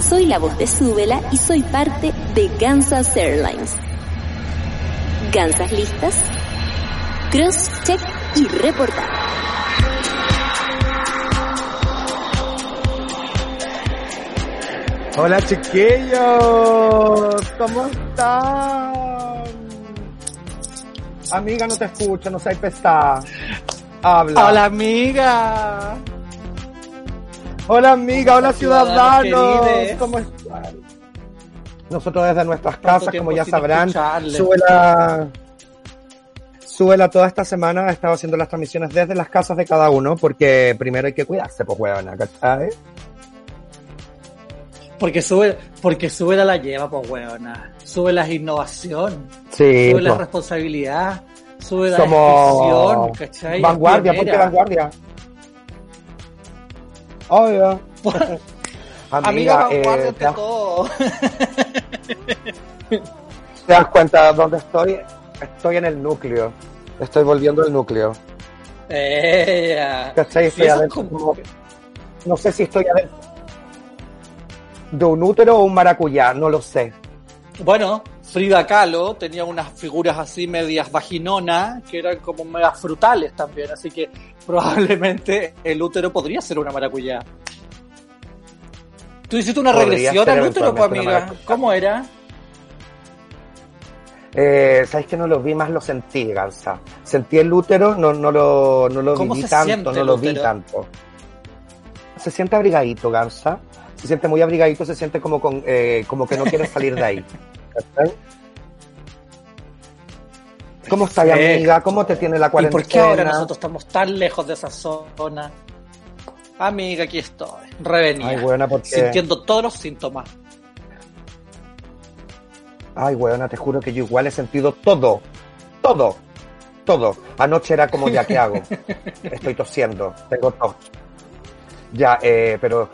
Soy la voz de Súbela y soy parte de Kansas Airlines. ¿Gansas listas? Cross, check y reportar. Hola chiquillos, ¿cómo están? Amiga, no te escucho, no seas pesada. Habla. Hola amiga. Hola amiga, hola ciudadanos. ciudadanos ¿Cómo están? Nosotros desde nuestras casas, como ya sabrán, escucharles. Súbela, Súbela toda esta semana, he estado haciendo las transmisiones desde las casas de cada uno, porque primero hay que cuidarse, pues huevona, ¿cachai? Porque sube, porque sube la lleva, pues weona. Sube la innovación, Sí, sube la pues, responsabilidad, sube la somos ¿cachai? vanguardia, Es ¿por qué pionera. vanguardia? Obvio. Amiga, vanguardia eh, ¿te, das, todo. te das cuenta dónde estoy? Estoy en el núcleo. Estoy volviendo al núcleo. Ella. ¿Cachai? Estoy adentro, como- No sé si estoy adentro de un útero o un maracuyá, no lo sé. Bueno, Frida Kahlo tenía unas figuras así medias vaginonas que eran como medias frutales también, así que probablemente el útero podría ser una maracuyá. Tú hiciste una Podría regresión al útero, pues amiga. ¿Cómo era? Eh, Sabes que no lo vi, más lo sentí, Gansa. Sentí el útero, no, no lo, no lo ¿Cómo viví tanto, no lo vi tanto. Se siente abrigadito, Gansa. Se siente muy abrigadito, se siente como, con, eh, como que no quiere salir de ahí. ¿Cómo estás, Sí. amiga? ¿Cómo te tiene la ¿Y cuarentena? por qué ahora nosotros estamos tan lejos de esa zona? Amiga, aquí estoy, revenida, Ay, buena, porque... sintiendo todos los síntomas. Ay, weona, te juro que yo igual he sentido todo, todo, todo. Anoche era como, ya, ¿qué hago? Estoy tosiendo, tengo tos. Ya, eh, pero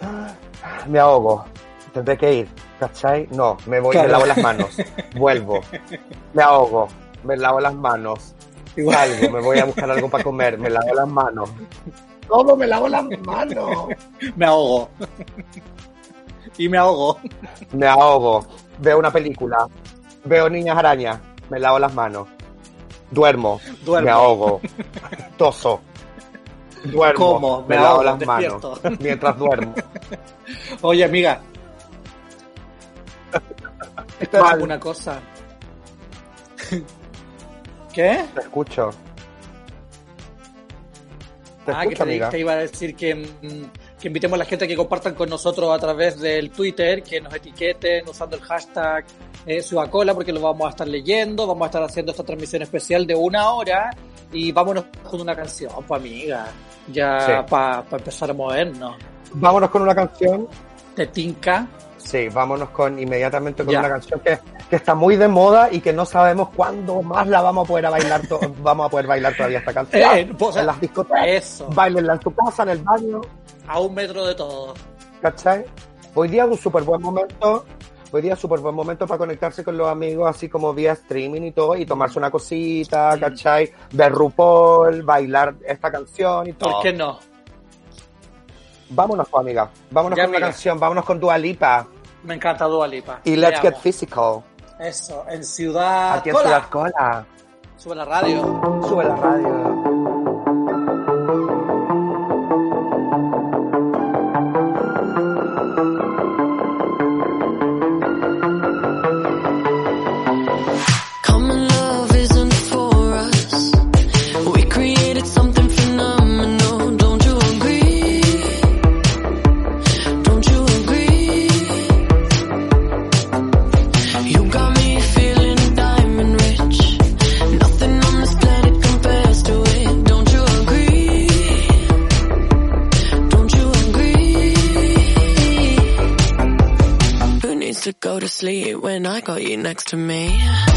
me ahogo, tendré que ir, ¿cachai? No, me voy, Claro. me lavo las manos, vuelvo, me ahogo, me lavo las manos, salgo, me voy a buscar algo para comer, me lavo las manos. ¿Cómo me lavo las manos? Me ahogo. y me ahogo. Me ahogo, veo una película, veo niñas arañas, me lavo las manos, duermo, Duermo. me ahogo, toso, duermo, Como, me, me lavo ahogo, las despierto. manos mientras duermo. Oye, amiga. Esta es una cosa. ¿Qué? Te escucho. Te ah, que te, amiga. te iba a decir que, mm, que invitemos a la gente a que compartan con nosotros a través del Twitter, que nos etiqueten usando el hashtag eh, Subacola, porque lo vamos a estar leyendo, vamos a estar haciendo esta transmisión especial de una hora y vámonos con una canción, pues amiga, ya Sí. para empezar a movernos. Vámonos con una canción. Te tinca. Sí, vámonos con inmediatamente con Ya. una canción que, que está muy de moda y que no sabemos cuándo más la vamos a poder a bailar vamos a poder bailar todavía esta canción. Eh, pues, o sea, en las discotecas. Eso, Bailenla en tu casa, en el baño, a un metro de todo. ¿cachai? Hoy día es un súper buen momento. Hoy día es súper buen momento para conectarse con los amigos, así como vía streaming y todo, y tomarse una cosita, ¿cachai? Ver RuPaul, bailar esta canción y todo. ¿Por qué no? Vámonos, pues, amiga. Vámonos Ya, con amiga. una canción, vámonos con Dua Lipa. Me encanta Dua Lipa. Y Let's Get. Physical. Eso, en Ciudad Aquí en Cola. Ciudad Cola. Sube la radio. Sube la radio. When I got you next to me?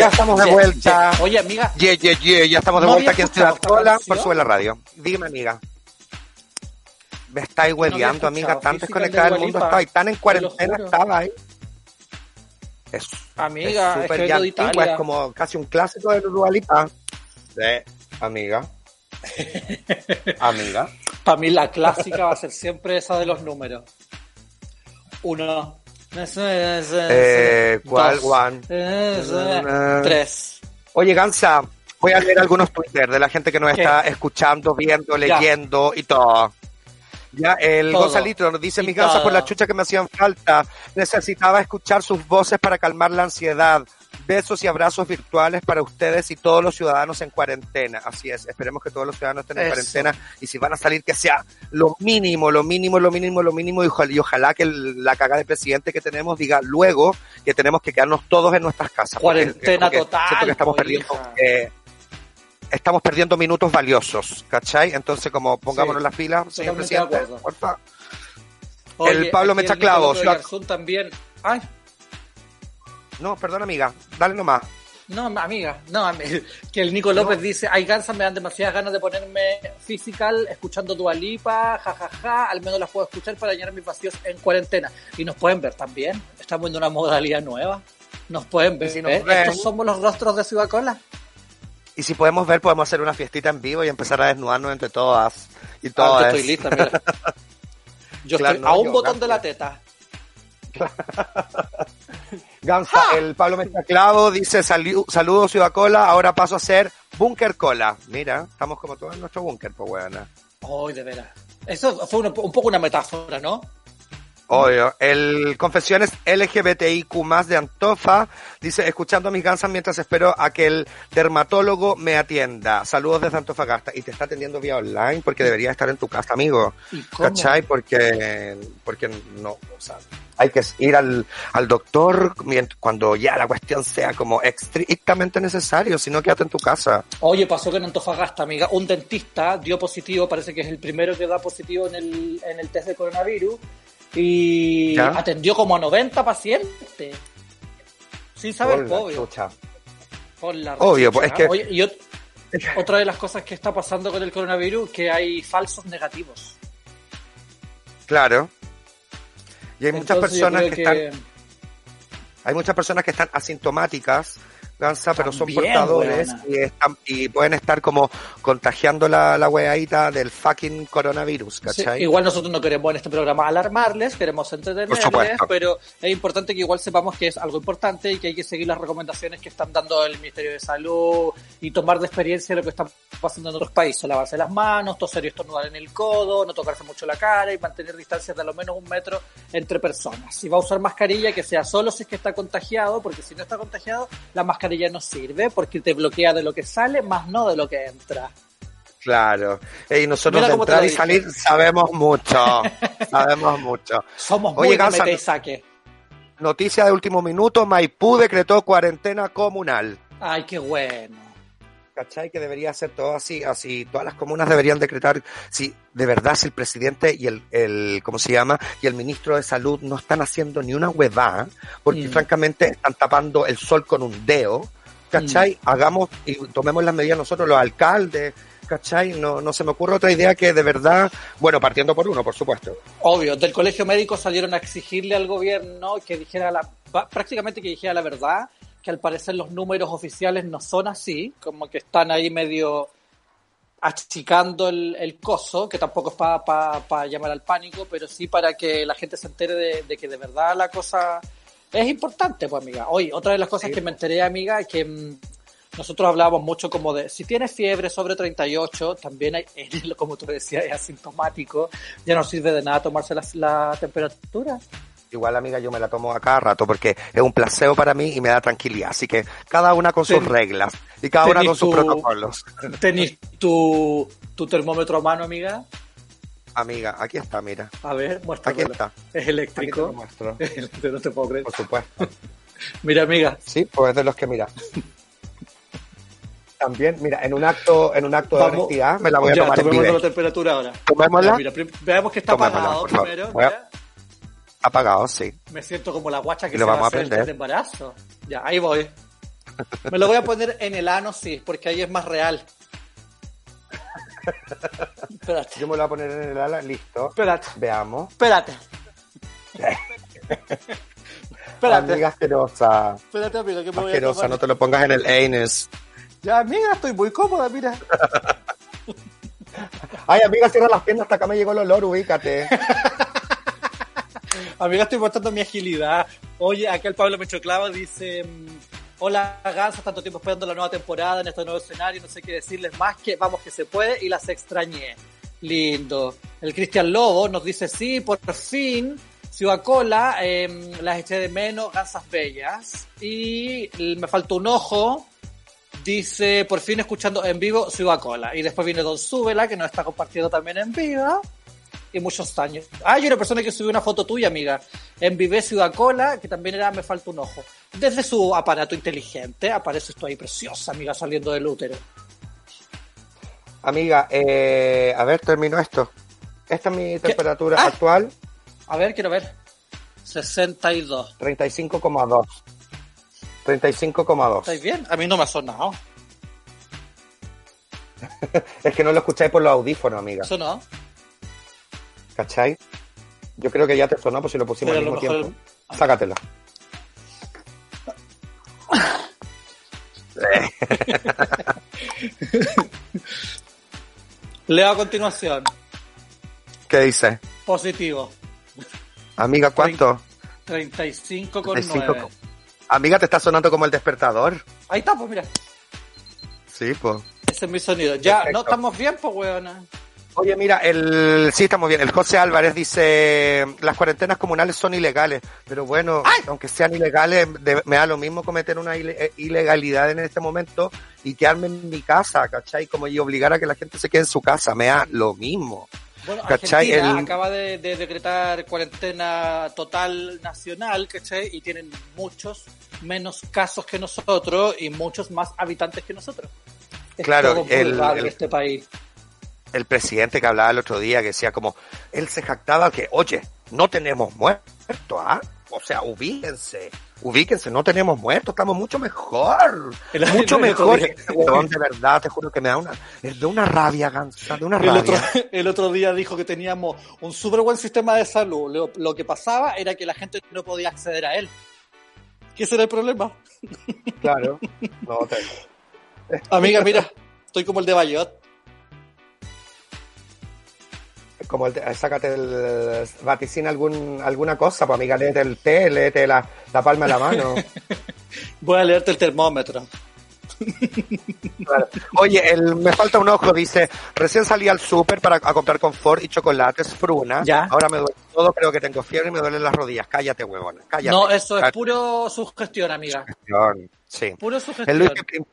Ya estamos de vuelta. ye. Oye, amiga, Yeah, yeah, yeah. Ya estamos de No vuelta aquí en Ciudad Cola por Sube la Radio. Dime, amiga. Me estáis hueveando, amiga. Tan desconectada de del mundo estaba. Y tan en cuarentena estaba ahí. Es, amiga, es, súper ya de antigua, es como casi un clásico de Dua Lipa. Sí, amiga. amiga. Para mí la clásica va a ser siempre esa de los números. Uno. Eh, ¿cuál? Dos. One. Eh, Tres. Oye, Gansa, voy a leer algunos Twitter de la gente que nos ¿Qué? está escuchando, viendo, Ya. leyendo y todo. Ya, el Todo. Gonzalito nos dice, mis gansas por la chucha que me hacían falta. Necesitaba escuchar sus voces para calmar la ansiedad. Besos y abrazos virtuales para ustedes y todos los ciudadanos en cuarentena. Así es, esperemos que todos los ciudadanos estén en Eso. cuarentena y si van a salir que sea lo mínimo, lo mínimo, lo mínimo, lo mínimo y ojalá, y ojalá que el- la cagada de presidente que tenemos diga luego que tenemos que quedarnos todos en nuestras casas. Cuarentena total, Siento que estamos po, perdiendo, eh, estamos perdiendo minutos valiosos, ¿cachai? Entonces como pongámonos Sí, las pilas, señor presidente, porfa. Oye, El Pablo aquí me echa Nicolás clavos, de lo- Garzón también. Ay, No, perdón amiga, dale nomás. No, amiga, no, que el Nico López dice, hay gansas, me dan demasiadas ganas de ponerme physical escuchando Dualipa, jajaja, al menos las puedo escuchar para llenar mis vacíos en cuarentena. Y nos pueden ver también, estamos en una modalidad nueva. Nos pueden ver. si nos ¿eh? Estos somos los rostros de Ciudad Cola. Y si podemos ver, podemos hacer una fiestita en vivo y empezar a desnudarnos entre todas y Ah, todas. yo estoy lista, mira. Yo Claro, estoy no, a un yo, botón de Gansa. la teta. Gansa, el Pablo Mezclavo dice "Salu- saludos Ciudad Cola, ahora paso a ser Bunker Cola. Mira, estamos como todos en nuestro búnker, pues buena. Ay, de veras. Eso fue un poco una metáfora, ¿no? Obvio. El Confesiones LGBTIQ de Antofa dice, escuchando a mis gansas mientras espero a que el dermatólogo me atienda. Saludos desde Antofagasta. Y te está atendiendo vía online porque debería estar en tu casa, amigo. ¿Y cómo? ¿Cachai? Porque, porque no, o sea, hay que ir al, al doctor cuando ya la cuestión sea como estrictamente necesario, si no quédate en tu casa. Oye, pasó que en Antofagasta, amiga, un dentista dio positivo, parece que es el primero que da positivo en el, en el test de coronavirus, y ¿Ya? atendió como a 90 pacientes. Sin saber, la obvio. pues, es que- Oye, y ot- otra de las cosas que está pasando con el coronavirus, que hay falsos negativos. Claro. Y hay muchas Entonces, yo personas creo que, están, hay muchas personas que están asintomáticas, Gansa, pero son portadores y, están- y pueden estar como contagiando la, la weadita del fucking coronavirus, Sí, ¿cachai? igual nosotros no queremos en este programa alarmarles, queremos entretenerles, pero es importante que igual sepamos que es algo importante y que hay que seguir las recomendaciones que están dando el Ministerio de Salud y tomar de experiencia lo que está pasando en otros países, lavarse las manos, toser y estornudar en el codo, no tocarse mucho la cara y mantener distancias de al menos un metro entre personas. Si va a usar mascarilla, que sea solo si es que está contagiado, porque si no está contagiado, la mascarilla no sirve porque te bloquea de lo que sale, más no de lo que entra. Claro. Y nosotros de entrar y salir sabemos mucho. sabemos mucho. Somos Oye, muy mete y saque. Noticia de último minuto, Maipú decretó cuarentena comunal. Ay, qué bueno. ¿Cachai? Que debería ser todo así, así, todas las comunas deberían decretar, si de verdad si el presidente y el, el ¿cómo se llama? Y el ministro de salud no están haciendo ni una huevada, porque Mm. francamente están tapando el sol con un dedo, ¿cachai? Mm. Hagamos y tomemos las medidas nosotros, los alcaldes, ¿cachai? No, no se me ocurre otra idea que de verdad, bueno, partiendo por uno, por supuesto. Obvio, del colegio médico salieron a exigirle al gobierno que dijera la, prácticamente que dijera la verdad, que al parecer los números oficiales no son así, como que están ahí medio achicando el, el coso, que tampoco es para llamar al pánico, pero sí para que la gente se entere de, de que de verdad la cosa es importante, pues amiga. Hoy, otra de las cosas Sí. que me enteré, amiga, que mm, nosotros hablábamos mucho como de, si tienes fiebre sobre 38, también hay, como tú decías, es asintomático, ya no sirve de nada tomarse la, la temperatura. Igual, amiga, yo me la tomo a cada rato porque es un placebo para mí y me da tranquilidad. Así que cada una con sus reglas y cada una con sus tu- protocolos. ¿Tenís tu, tu termómetro a mano, amiga? Amiga, aquí está, mira. A ver, muéstralo. Aquí está. Es Aquí te lo eléctrico. no te puedo creer. Por supuesto. Mira, amiga, Sí, pues es de los que mira. También, mira, en un acto, en un acto de honestidad me la voy a ya, tomar en tomemos vive. la temperatura ahora. Tomémosla. Mira, veamos que está Tomémosla, apagado primero. Mira. Apagado, sí. Me siento como la guacha que lo se va vamos a a hacer el aprender. test de embarazo. Ya, ahí voy. Me lo voy a poner en el ano, sí, porque ahí es más real. Espérate, Yo me lo voy a poner en el ala, listo. espérate, Veamos. espérate. Espérate, Amiga asquerosa. espérate, amiga, que me voy Asquerosa, no te lo pongas en el anus. Ya, amiga, estoy muy cómoda, mira. Ay, amiga, cierra las piernas, hasta acá me llegó el olor, ubícate. Amiga, estoy mostrando mi agilidad. Oye, acá el Pablo Mechoclava dice... mm, Hola, Gansa, tanto tiempo esperando la nueva temporada en este nuevo escenario. No sé qué decirles más que vamos que se puede y las extrañé. Lindo. El Cristian Lobo nos dice, sí, por fin, Ciudad Cola, em, las eché de menos, Gansas Bellas. Y me faltó un ojo. Dice, por fin escuchando en vivo Ciudad Cola. Y después viene Don Súbela, que nos está compartiendo también en vivo y muchos años. Ah, hay una persona que subió una foto tuya, amiga, en Vive Ciudad Cola, que también era Me falta un ojo. Desde su aparato inteligente apareces tú ahí preciosa, amiga, saliendo del útero. Amiga, eh, a ver, termino esto. Esta es mi temperatura Ah. actual, A ver, quiero ver. 62. 35,2. 35,2. ¿Estáis bien? A mí no me ha sonado. Es que no lo escucháis por los audífonos, amiga. ¿Sonó? ¿Cachai? Yo creo que ya te sonó, pues si lo pusimos Pero al mismo tiempo. Sácatelo. Leo a continuación. ¿Qué dice? Positivo. Amiga, ¿cuánto? 35 con 35 9. con- Amiga, te está sonando como el despertador. Ahí está, pues mira. Sí, pues. Ese es mi sonido. Ya, Perfecto. no estamos bien, pues, weona. Oye, mira, el sí estamos bien. El José Álvarez dice las cuarentenas comunales son ilegales, pero bueno, aunque sean ilegales, de- me da lo mismo cometer una eh, ilegalidad en este momento y quedarme en mi casa, ¿cachai? Como y obligar a que la gente se quede en su casa, me da lo mismo. Bueno, ¿Cachai? Argentina El- acaba de, de decretar cuarentena total nacional, ¿cachai? Y tienen muchos menos casos que nosotros y muchos más habitantes que nosotros. Es Claro, todo el- el- este país. El presidente que hablaba el otro día, que decía como, él se jactaba que, oye, no tenemos muertos, ¿ah? O sea, ubíquense, ubíquense, no tenemos muertos, estamos mucho mejor, El- mucho el mejor. de verdad, te juro que me da una, es de una rabia, gansa, de una El otro, rabia. el otro día dijo que teníamos un súper buen sistema de salud. Lo, lo que pasaba era que la gente no podía acceder a él. ¿Qué será el problema? Claro. No, te- Amiga, mira, estoy como el de Bayot. Como el, te- sácate el, vaticina algún, alguna cosa, pues amiga, léete el té, léete la, la palma de la mano. Voy a leerte el termómetro. Claro. Oye, el, me falta un ojo, dice, recién salí al súper para a comprar confort y chocolates, fruna. Ya. Ahora me duele todo, creo que tengo fiebre y me duelen las rodillas. Cállate, huevona, cállate. No, eso es puro sugestión, amiga. Sí. Puro El sugestión. Luis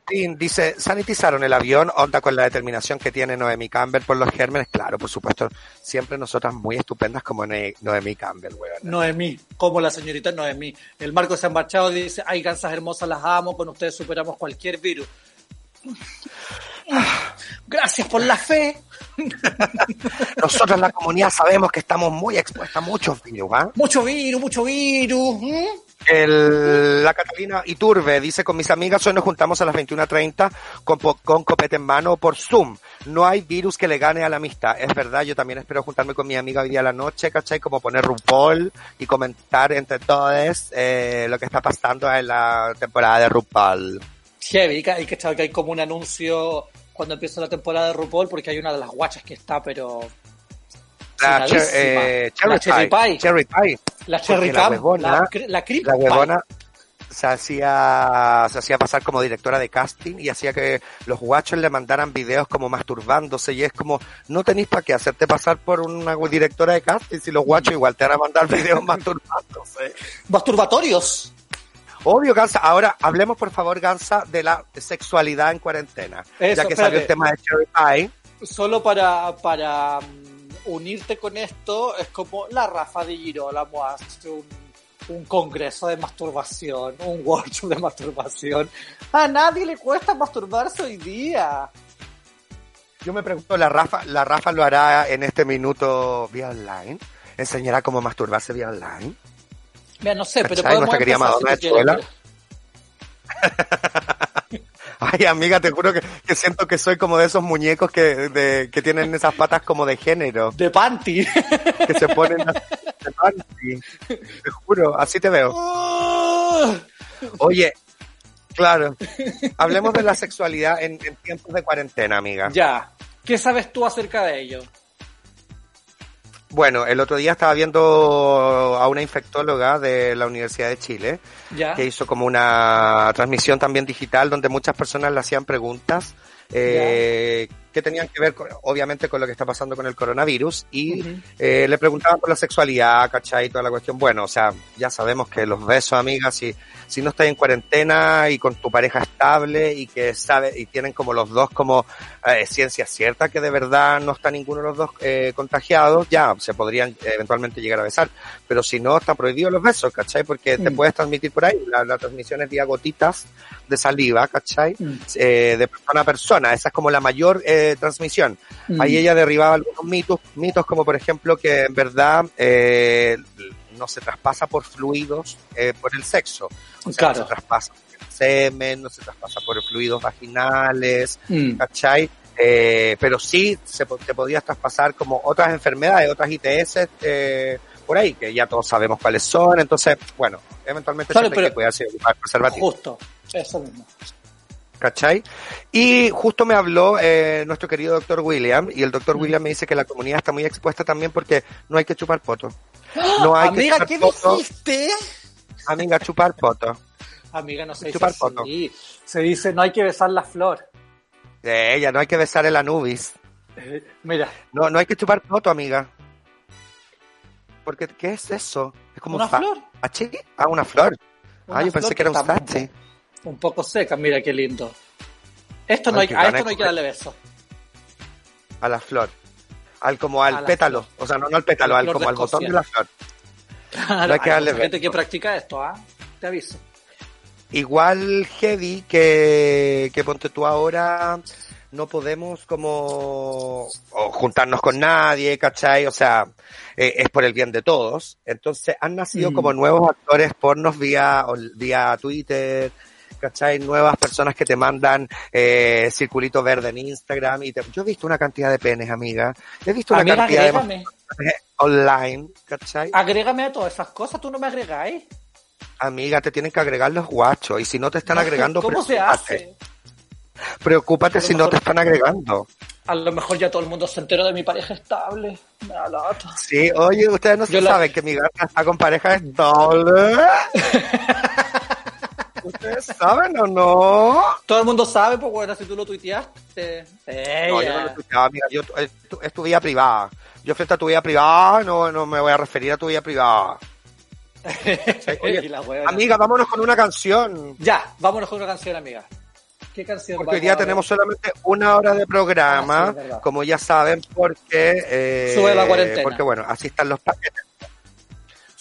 Pim dice, sanitizaron el avión, onda con la determinación que tiene Noemi Campbell por los gérmenes. Claro, por supuesto, siempre nosotras muy estupendas como Noemi Campbell, huevona. Noemí, como la señorita Noemí. El Marco se ha marchado y dice, ay, gansas hermosas, las amo, con ustedes superamos cualquier virus. Gracias por la fe. Nosotros en la comunidad sabemos que estamos muy expuestas a muchos virus, ¿ah? Mucho virus, mucho virus. El- la Catalina Iturbe dice, con mis amigas hoy nos juntamos a las 21.30 con, con copete en mano por Zoom. No hay virus que le gane a la amistad. Es verdad, yo también espero juntarme con mi amiga hoy día a la noche, ¿cachai? Como poner RuPaul y comentar entre todos eh, lo que está pasando en la temporada de RuPaul. Heavy, hay que que hay como un anuncio cuando empieza la temporada de RuPaul porque hay una de las guachas que está, pero... La, eh, cherry, La cherry pie. pie. Cherry pie. La Cherry Porque la Cam, huevona- la, la huevona se hacía, se hacía pasar como directora de casting y hacía que los guachos le mandaran videos como masturbándose y es como, no tenéis para qué hacerte pasar por una directora de casting si los guachos igual te van a mandar videos masturbándose. Masturbatorios. Obvio, Gansa. Ahora hablemos por favor, Gansa, de la sexualidad en cuarentena. Eso, ya que salió el tema de Cherry Pie. Solo para, para mm, unirte con esto, es como la Rafa de Girolamo hace un, un congreso de masturbación, un workshop de masturbación. A nadie le cuesta masturbarse hoy día. Yo me pregunto, ¿la Rafa, ¿la Rafa lo hará en este minuto vía online? ¿Enseñará cómo masturbarse vía online? Mira, no sé, pero podemos Nuestra querida Madonna si de. Ay, amiga, te juro que, que siento que soy como de esos muñecos que, de, que tienen esas patas como de género, De panty. que se ponen de panty. Te juro, así te veo. Oye, claro, hablemos de la sexualidad en, en tiempos de cuarentena, amiga. ya. ¿Qué sabes tú acerca de ello? Bueno, el otro día estaba viendo a una infectóloga de la Universidad de Chile Ya. que hizo como una transmisión también digital donde muchas personas le hacían preguntas eh, que tenían que ver con- obviamente con lo que está pasando con el coronavirus y eh, le preguntaban por la sexualidad, ¿cachai? Y toda la cuestión. Bueno, o sea, ya sabemos que los besos, amigas, si, si no estás en cuarentena y con tu pareja estable y que sabe, y tienen como los dos como eh, ciencia cierta que de verdad no está ninguno de los dos eh, contagiados, ya se podrían eventualmente llegar a besar. Pero si no, están prohibidos los besos, ¿cachai? Porque te puedes transmitir por ahí. La, la transmisión es vía gotitas de saliva, ¿cachai? Mm. Eh, de persona a persona. Esa es como la mayor eh, transmisión. Mm. Ahí ella derribaba algunos mitos, mitos como por ejemplo que en verdad eh, no se traspasa por fluidos eh, por el sexo. O sea, Claro. no se traspasa semen, no se traspasa por fluidos vaginales, Mm. ¿cachai? Eh, pero sí se, te podías traspasar como otras enfermedades, otras ITS eh, por ahí, que ya todos sabemos cuáles son. Entonces, bueno, eventualmente Claro, siempre hay que cuidarse y ocupar preservativo. Justo, eso mismo. ¿cachai? Y justo me habló eh, nuestro querido doctor William, y el doctor Mm. William me dice que la comunidad está muy expuesta también porque no hay que chupar poto. No hay que Amiga, chupar ¿qué poto. dijiste? Amiga, chupar poto. Amiga, no se dice Chupar poto. así. Se dice, no hay que besar la flor. De ella, no hay que besar el anubis. Eh, Mira, No, no hay que chupar poto, amiga. Porque, ¿qué es eso? Es como una un flor. ¿Sachi? Ah, una flor. Una ah, yo pensé que era un sachi. Un poco seca, mira qué lindo. Esto no Ay, hay, a esto no hay que darle beso. A la flor. Al como al pétalo. O sea, no, no al pétalo, al como al botón de la flor. Claro, hay que hay darle gente beso. que practica esto, ¿ah? Te aviso. Igual heavy que, que ponte tú ahora no podemos como o juntarnos con nadie, ¿cachai? O sea, eh, es por el bien de todos. Entonces han nacido Mm. como nuevos actores pornos vía, vía Twitter, ¿cachai? Nuevas personas que te mandan eh, circulito verde en Instagram. y te- Yo he visto una cantidad de penes, amiga. He visto una Amiga, cantidad de agrégame. mensajes online, ¿cachai? Agrégame a todas esas cosas, tú no me agregáis. Amiga, te tienen que agregar los guachos. Y si no te están agregando, ¿Cómo se hace? Preocúpate si no te están agregando. A lo mejor ya todo el mundo se enteró de mi pareja estable. Me da lata. Sí, oye, ustedes no se la- saben que mi gata está con pareja estable. ¿Ustedes saben o no? Todo el mundo sabe, pues bueno, si tú lo tuiteaste. No, yo no lo tuiteaba, amiga. Yo, es, tu, es tu vida privada. Yo frente a tu vida privada no, no me voy a referir a tu vida privada. Oye. Amiga, vámonos con una canción. Ya, vámonos con una canción, amiga. ¿Qué canción? Porque hoy día tenemos solamente una hora de programa, Ah, sí, como ya saben, porque... eh, Sube la cuarentena. Porque bueno, así están los paquetes.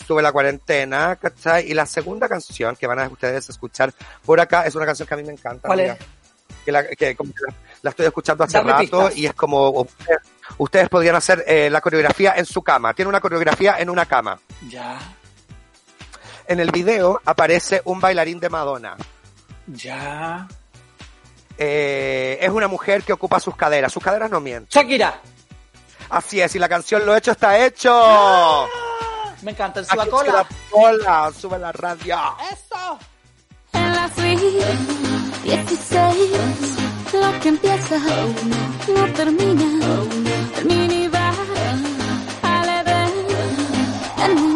Sube la cuarentena, ¿cachai? Y la segunda canción que van a ustedes escuchar por acá es una canción que a mí me encanta. ¿Cuál amiga. es? Que, la, que como la, la estoy escuchando hace Dame rato pistas. y es como ustedes, ustedes podrían hacer eh, la coreografía en su cama. Tiene una coreografía en una cama. Ya, En el video aparece un bailarín de Madonna. ya. Eh, es una mujer que ocupa sus caderas. Sus caderas no mienten. Shakira. Así es, y la canción Lo hecho está hecho. Me encanta, el Aquí subacola. sube la cola, sube la radio. Eso. En la suite 16, lo que empieza no termina. El minibar al Edén, en mi nada compañía.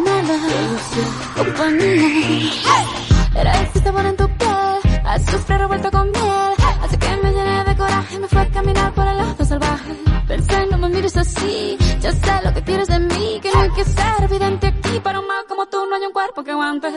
Era ese sabor en tu piel, azufre revuelto con miel. Así que me llené de coraje, me fue a caminar por el lado salvaje. Pensé, no me mires así, ya sé lo que quieres de mí. Que no hay que ser evidente aquí, para un mal como tú no hay un cuerpo que aguante.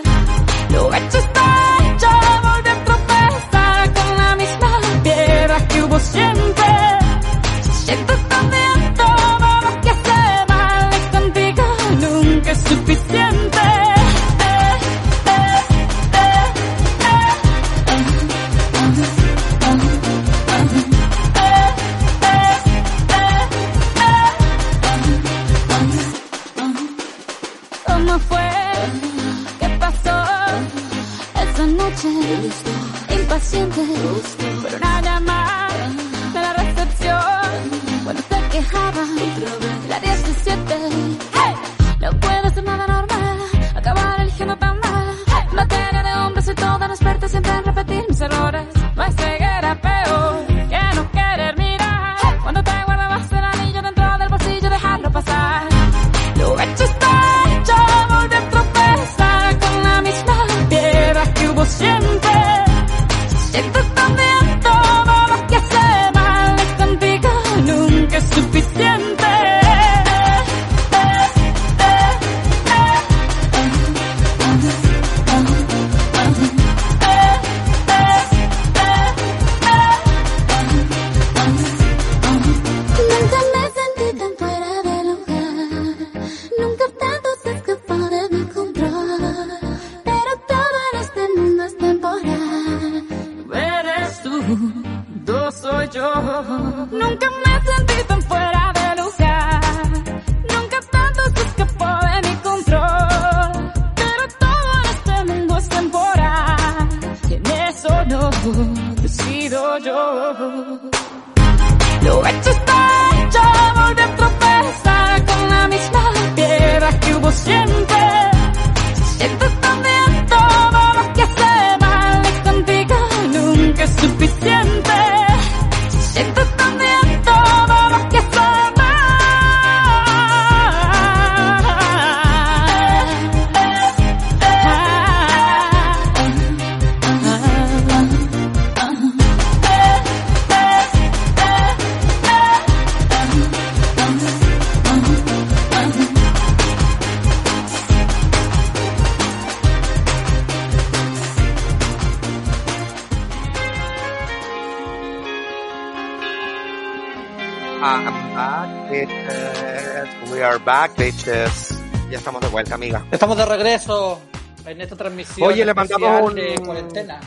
Regreso en esta transmisión Oye, le mandamos un- de cuarentena.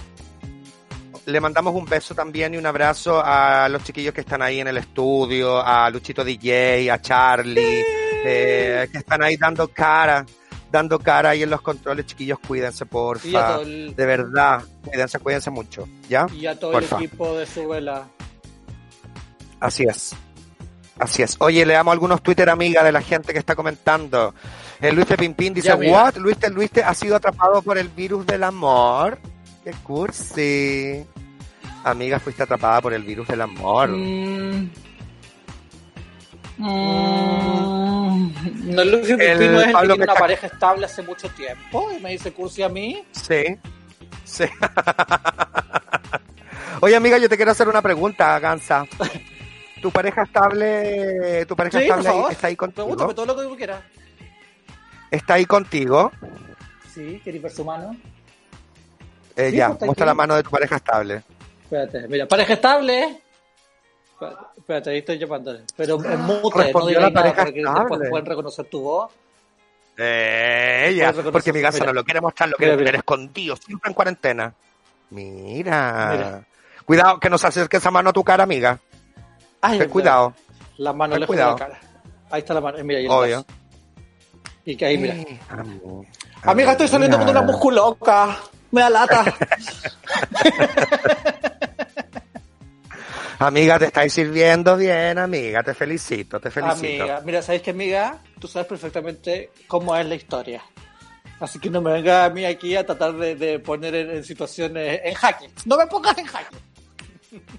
Le mandamos un beso también y un abrazo a los chiquillos que están ahí en el estudio, a Luchito DJ, a Charlie, eh, que están ahí dando cara, dando cara ahí en los controles, chiquillos, cuídense, porfa. el, De verdad, cuídense, cuídense mucho, ¿ya? y a todo Porfa. el equipo de su vela. Así es. Así es. Oye, le damos algunos Twitter, amiga, de la gente que está comentando. Eh, Luis de Pimpín dice, what? Luis de Luis ha sido atrapado por el virus del amor. Qué cursi. Amiga, fuiste atrapada por el virus del amor. Mm. Mm. No El Pimpín, no es el que Pablo tiene una pareja estable hace mucho tiempo y me dice cursi a mí. Sí. Sí. Oye, amiga, yo te quiero hacer una pregunta, Gansa. ¿Tu pareja estable, tu pareja Sí, estable está ahí contigo? Pregúntame todo lo que tú quieras. ¿Está ahí contigo? Sí, querido verso humano. Eh, Sí, ya, pues, muestra aquí. la mano de tu pareja estable. Espérate, mira, pareja estable. Espérate, Espérate, ahí estoy llamándole. Pero en mute, no Respondió digas la nada pareja porque después estable. pueden reconocer tu voz. Eh, reconocer- porque mi Gansa mira. no lo quiere mostrar, lo quiere mira. tener escondido, siempre en cuarentena. Mira. Mira. Cuidado, que no se acerque esa mano a tu cara, amiga. Ay, Ten cuidado. La mano Ten lejos cuidado. de la cara. Ahí está la mano. eh, Mira, ahí el Obvio. brazo. Y que ahí, mira. Sí, amiga. Estoy saliendo con una musculoca. Me da lata. Amiga, te estáis sirviendo bien, amiga. Te felicito, te felicito. amiga, mira, ¿sabes qué, amiga? Tú sabes perfectamente cómo es la historia. Así que no me venga a mí aquí a tratar de, de poner en, en situaciones en jaque. No me pongas en jaque.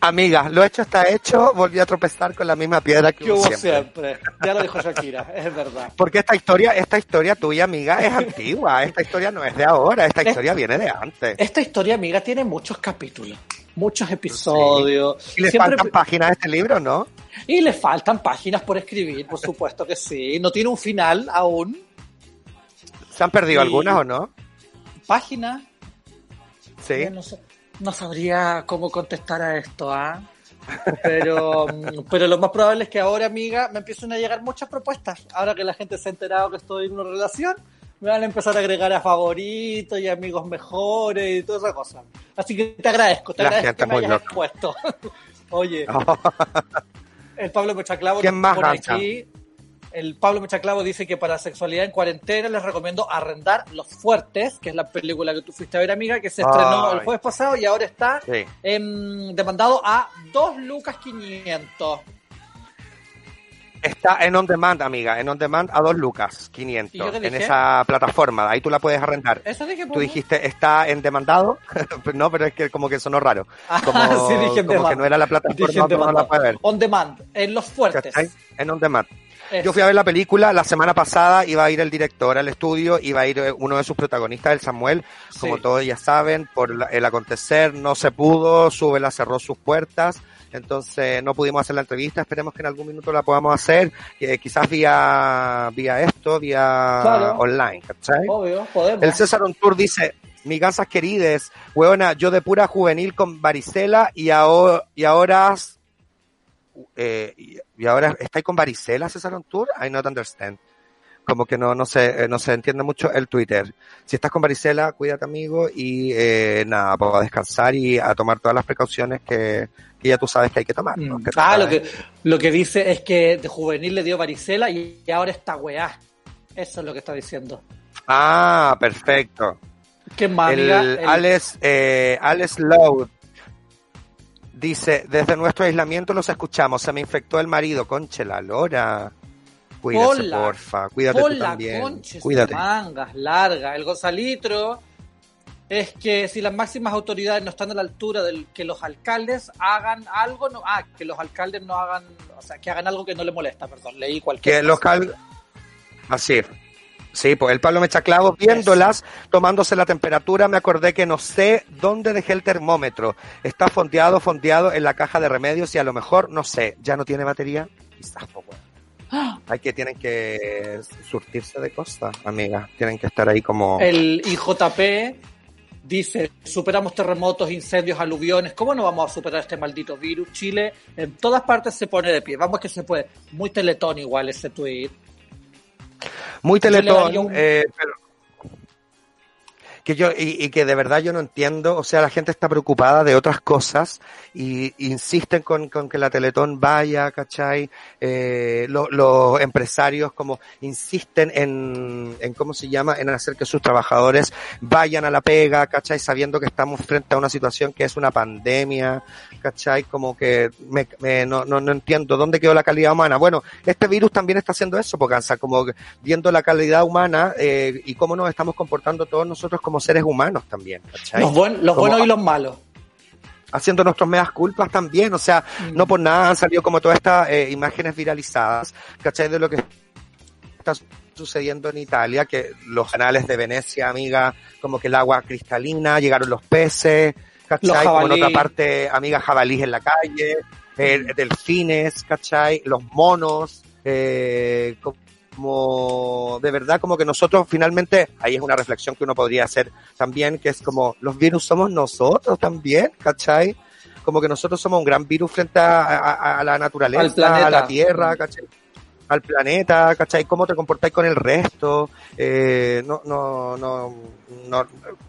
Amiga, lo hecho está hecho. Volví a tropezar con la misma piedra que Que hubo siempre. siempre. Ya lo dijo Shakira, es verdad. Porque esta historia, esta historia tuya, amiga, es antigua. Esta historia no es de ahora. Esta Es- historia viene de antes. Esta historia, amiga, tiene muchos capítulos, muchos episodios. Y le Siempre- faltan páginas a este libro, ¿no? y le faltan páginas por escribir, por supuesto que sí. No tiene un final aún. ¿Se han perdido Y- algunas o no? Páginas. Sí. No, sé- no sabría cómo contestar a esto, ¿ah? Pero, mm, pero lo más probable es que ahora, amiga, me empiecen a llegar muchas propuestas. Ahora que la gente se ha enterado que estoy en una relación, me van a empezar a agregar a favoritos y amigos mejores y toda esa cosa. Así que te agradezco, te La agradezco que me hayas loca. expuesto. Oye, el Pablo Mechaclavo ¿Quién nos más, pone Gancha? aquí. El Pablo Mechaclavo dice que para sexualidad en cuarentena les recomiendo arrendar Los Fuertes, que es la película que tú fuiste a ver, amiga, que se estrenó Ay. el jueves pasado y ahora está Sí. em, demandado a 2 lucas 500. Está en on demand, amiga. En on demand a dos lucas, ¿Y yo 500. qué En esa plataforma. Ahí tú la puedes arrendar. Eso dije, Tú pues, dijiste, está en demandado. no, pero es que como que sonó raro. Ah, Como, sí, dije en como demand. que no era la plataforma uno la demand. puede ver. On demand, en Los Fuertes. En on demand. Eso. Yo fui a ver la película la semana pasada, iba a ir el director al estudio, iba a ir eh, uno de sus protagonistas, el Samuel, como Sí. todos ya saben, por la- el acontecer no se pudo, Súbela cerró sus puertas, entonces no pudimos hacer la entrevista, esperemos que en algún minuto la podamos hacer, eh, quizás vía, vía esto, vía Claro. online, ¿cachai? Obvio, podemos. El César Ontour dice, mi gansas querides, huevona, yo de pura juvenil con varicela y ahora, y ahora, eh, y, ahora, ¿estáis con varicela, César Ontour? I not understand. Como que no, no se, eh, no se entiende mucho el Twitter. Si estás con varicela, cuídate amigo y, eh, nada, pues a descansar y a tomar todas las precauciones que, que ya tú sabes que hay que tomar. ¿no? Mm. Que Ah, lo que, lo que dice es que de juvenil le dio varicela y ahora está weá. Eso es lo que está diciendo. Ah, perfecto. ¿Qué más, el? El- Alex, eh, Alex Loud dice, desde nuestro aislamiento los escuchamos, se me infectó el marido, conche la lora. La- porfa. Cuídate Por tú también. Cuídate. mangas larga. El gozalitro es que si las máximas autoridades no están a la altura del que los alcaldes hagan algo, no, ah, que los alcaldes no hagan, o sea, que hagan algo que no le molesta, perdón, leí cualquier Que cosa. los cal... Así. Sí, pues el Pablo me echa clavos viéndolas, tomándose la temperatura, me acordé que no sé dónde dejé el termómetro. Está fondeado, fondeado en la caja de remedios y a lo mejor, no sé, ya no tiene batería. Quizás, pues, bueno. Hay que, tienen que surtirse de cosas, amiga. Tienen que estar ahí como... El IJP dice, superamos terremotos, incendios, aluviones, ¿cómo no vamos a superar este maldito virus? Chile en todas partes se pone de pie, vamos que se puede. Muy teletón igual ese tweet. Muy teletón, eh, que yo y, y que de verdad yo no entiendo, o sea, la gente está preocupada de otras cosas y insisten con, con que la Teletón vaya, ¿cachai? Eh, lo- los empresarios como insisten en, en, ¿cómo se llama?, en hacer que sus trabajadores vayan a la pega, ¿cachai? Sabiendo que estamos frente a una situación que es una pandemia, ¿cachai? Como que me, me- no, no, no entiendo dónde quedó la calidad humana. Bueno, este virus también está haciendo eso, porque como viendo la calidad humana eh, y cómo nos estamos comportando todos nosotros como seres humanos también, ¿cachai? Los, buen- los Como- buenos y los malos. haciendo nuestros medias culpas también, o sea, Mm. no por nada han salido como todas estas eh, imágenes viralizadas, ¿cachai? De lo que está sucediendo en Italia, que los canales de Venecia, amiga, como que el agua cristalina, llegaron los peces, ¿cachai? Los Como en otra parte, amiga, jabalís en la calle, eh, delfines, ¿cachai? Los monos, eh, como de verdad como que nosotros finalmente, ahí es una reflexión que uno podría hacer también, que es como los virus somos nosotros también, ¿cachai? Como que nosotros somos un gran virus frente a, a- a la naturaleza, Al planeta. a la tierra, ¿cachai? Al planeta, ¿cachai? ¿Cómo te comportáis con el resto? Eh, no, no, no, no,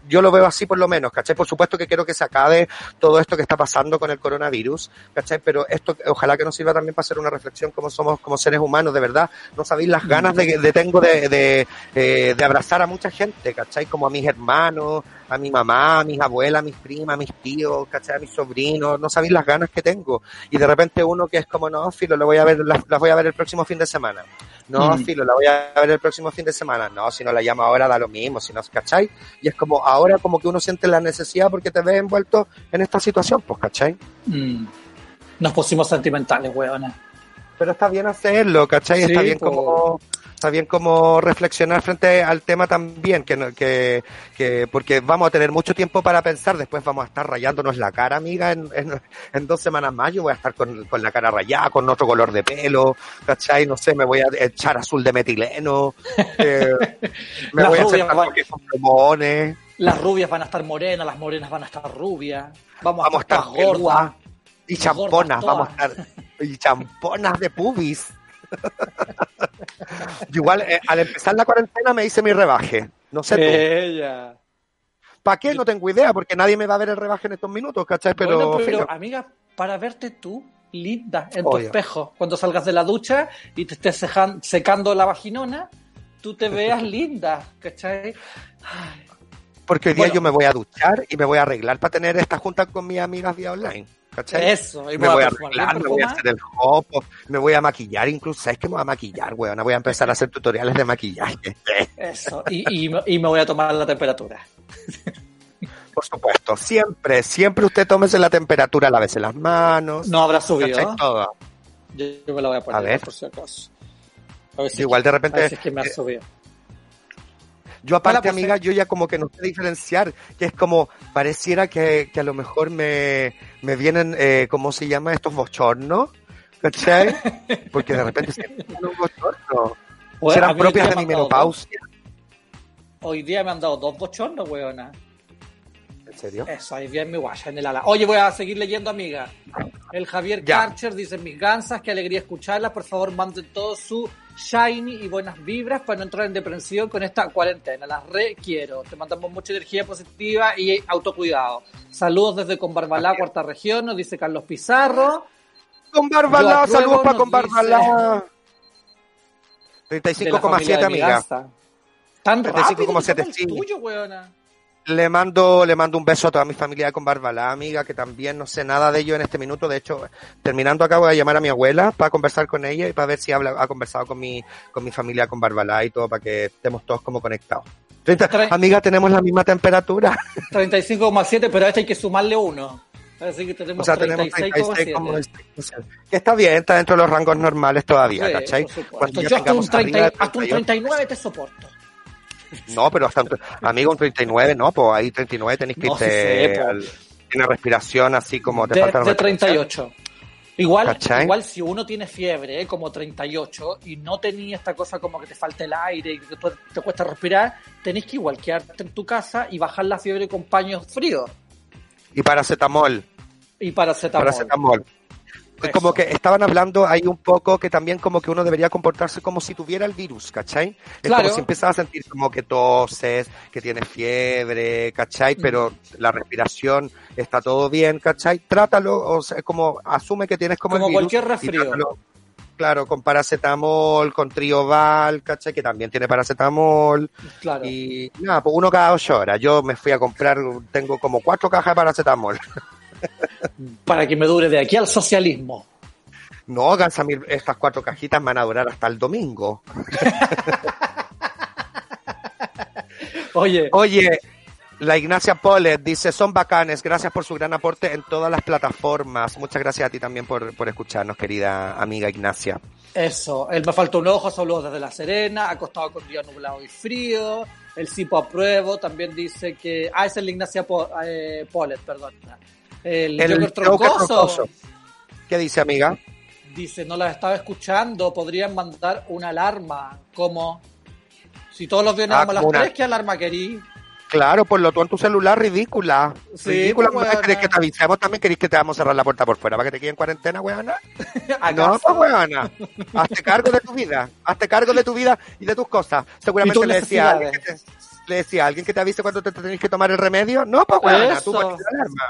yo lo veo así por lo menos, ¿cachai? Por supuesto que quiero que se acabe todo esto que está pasando con el coronavirus, ¿cachai? Pero esto ojalá que nos sirva también para hacer una reflexión como somos como seres humanos, de verdad. No sabéis las ganas de, de tengo de, de, eh, de abrazar a mucha gente, ¿cachai? Como a mis hermanos, a mi mamá, a mis abuelas, a mis primas, a mis tíos, ¿cachai? A mis sobrinos, no sabéis las ganas que tengo. Y de repente uno que es como, no, filo, lo voy a ver, las, voy a ver el próximo fin de semana. No, Mm. filo, la voy a ver el próximo fin de semana. No, si no la llamo ahora da lo mismo, si no, ¿cachai? Y es como, ahora como que uno siente la necesidad porque te ves envuelto en esta situación, pues, ¿cachai? Mm. Nos pusimos sentimentales, weona. Pero está bien hacerlo, ¿cachai? está bien po. como está bien como reflexionar frente al tema también, que, que, que porque vamos a tener mucho tiempo para pensar, después vamos a estar rayándonos la cara, amiga, en, en, en dos semanas más yo voy a estar con, con la cara rayada, con otro color de pelo, ¿cachai? No sé, me voy a echar azul de metileno, eh, me Las voy a rubias van- con plumones, Las rubias van a estar morenas, las morenas van a estar rubias. Vamos, vamos a estar gordas. y champonas, vamos a estar y champonas de pubis. Yo igual, eh, al empezar la cuarentena me hice mi rebaje. No sé tú. Ella. ¿Para qué? No tengo idea, porque nadie me va a ver el rebaje en estos minutos, ¿cachai? Pero, Bueno, pero amiga, para verte tú, linda, en Obvio. tu espejo, cuando salgas de la ducha y te estés secando la vaginona, tú te veas linda, ¿cachai? Ay, porque hoy día bueno. yo me voy a duchar y me voy a arreglar para tener esta junta con mis amigas vía online, ¿cachai? Eso, y me voy a arreglar, me voy a hacer el hopo, me voy a maquillar, incluso, ¿sabes qué me voy a maquillar, weón? Voy a empezar a hacer tutoriales de maquillaje. Eso, y, y, me- y me voy a tomar la temperatura. Por supuesto, siempre, siempre usted tómese la temperatura, lávese las manos, No habrá subido. Todo. Yo, yo me la voy a poner A ver. por si acaso. A ver si, Igual de a repente, ver si es que me ha eh, subido. Yo aparte, Hola, pues, amiga, yo ya como que no sé diferenciar, que es como, pareciera que, que a lo mejor me, me vienen, eh, ¿cómo se llama? Estos bochornos, ¿cachai? Porque de repente se un bochorno. Serán propias de me mi menopausia. dos- Hoy día me han dado dos bochornos, weona. ¿En serio? Eso, ahí bien mi guaya en el ala. Oye, voy a seguir leyendo, amiga. El Javier Ya. Karcher dice, mis gansas, qué alegría escucharlas. Por favor, manden todo su shiny y buenas vibras para no entrar en depresión con esta cuarentena. Las requiero. Te mandamos mucha energía positiva y autocuidado. Saludos desde Conbarbalá, cuarta región, nos dice Carlos Pizarro. Con Yo Barbalá, apruebo, saludos para nos con Barbalá. de la familia 35,7 de mi amiga. Tan rápido 35,7, el sí. tuyo, weona. Le mando, le mando un beso a toda mi familia con Barbalá, amiga, que también no sé nada de ello en este minuto. De hecho, terminando acá voy a llamar a mi abuela para conversar con ella y para ver si habla, ha conversado con mi, con mi familia con Barbalá y todo, para que estemos todos como conectados. 30 Tre- amiga, tenemos la misma temperatura. 35,7, pero a este hay que sumarle uno. Así que tenemos O sea, tenemos 36,7. 36,6%. Que está bien, está dentro de los rangos normales todavía, Sí, ¿cachai? Yo hasta un, tengamos arriba 30, de hasta un 38, 39 te soporto. No, pero hasta un, amigo, un 39, no, pues ahí 39 tenéis que No, sí irte al- tiene respiración así como te De, falta de respiración. 38. Igual, ¿Cachai? igual si uno tiene fiebre, eh, como 38, y no tenía esta cosa como que te falta el aire y que te, te cuesta respirar, tenés que igual quedarte en tu casa y bajar la fiebre con paños fríos Y paracetamol, y paracetamol. paracetamol. Eso. Como que estaban hablando ahí un poco que también como que uno debería comportarse como si tuviera el virus, ¿cachai? Es Claro. como si empiezas a sentir como que toses, que tienes fiebre, ¿cachai? Mm. Pero la respiración está todo bien, ¿cachai? Trátalo, o sea, como asume que tienes como, Como el virus. cualquier y resfrío. Claro, con paracetamol, con trioval, ¿cachai? Que también tiene paracetamol. Claro. Y nada, pues uno cada ocho horas. Yo me fui a comprar, tengo como cuatro cajas de paracetamol. Para que me dure de aquí al socialismo. No, Gansamir, estas cuatro cajitas van a durar hasta el domingo. Oye, Oye, la Ignacia Polet dice, son bacanes, gracias por su gran aporte en todas las plataformas. Muchas gracias a ti también por, por escucharnos, querida amiga Ignacia. eso. El me falta un ojo, saludos desde La Serena, acostado con día nublado y frío. El Cipo apruebo, también dice que... Ah, es el Ignacia Po- eh, Polet, perdón. El, El Joker Troncoso. Troncoso. ¿Qué dice, amiga? Dice, no las estaba escuchando, podrían mandar una alarma. como Si todos los viernes Ah, vamos a las una- 3, ¿qué alarma querí? Claro, por lo tú en tu celular, ridícula. Sí, ridícula, pues, ¿querés que te avisemos también? ¿Querés que te vamos a cerrar la puerta por fuera para que te quede en cuarentena, weona? No, pues weona. Hazte cargo de tu vida. Hazte cargo de tu vida y de tus cosas. Seguramente le decía, a alguien que te, le decía a alguien que te avise cuando te, te tenés que tomar el remedio. No, pues weona, tú Eso. la alarma.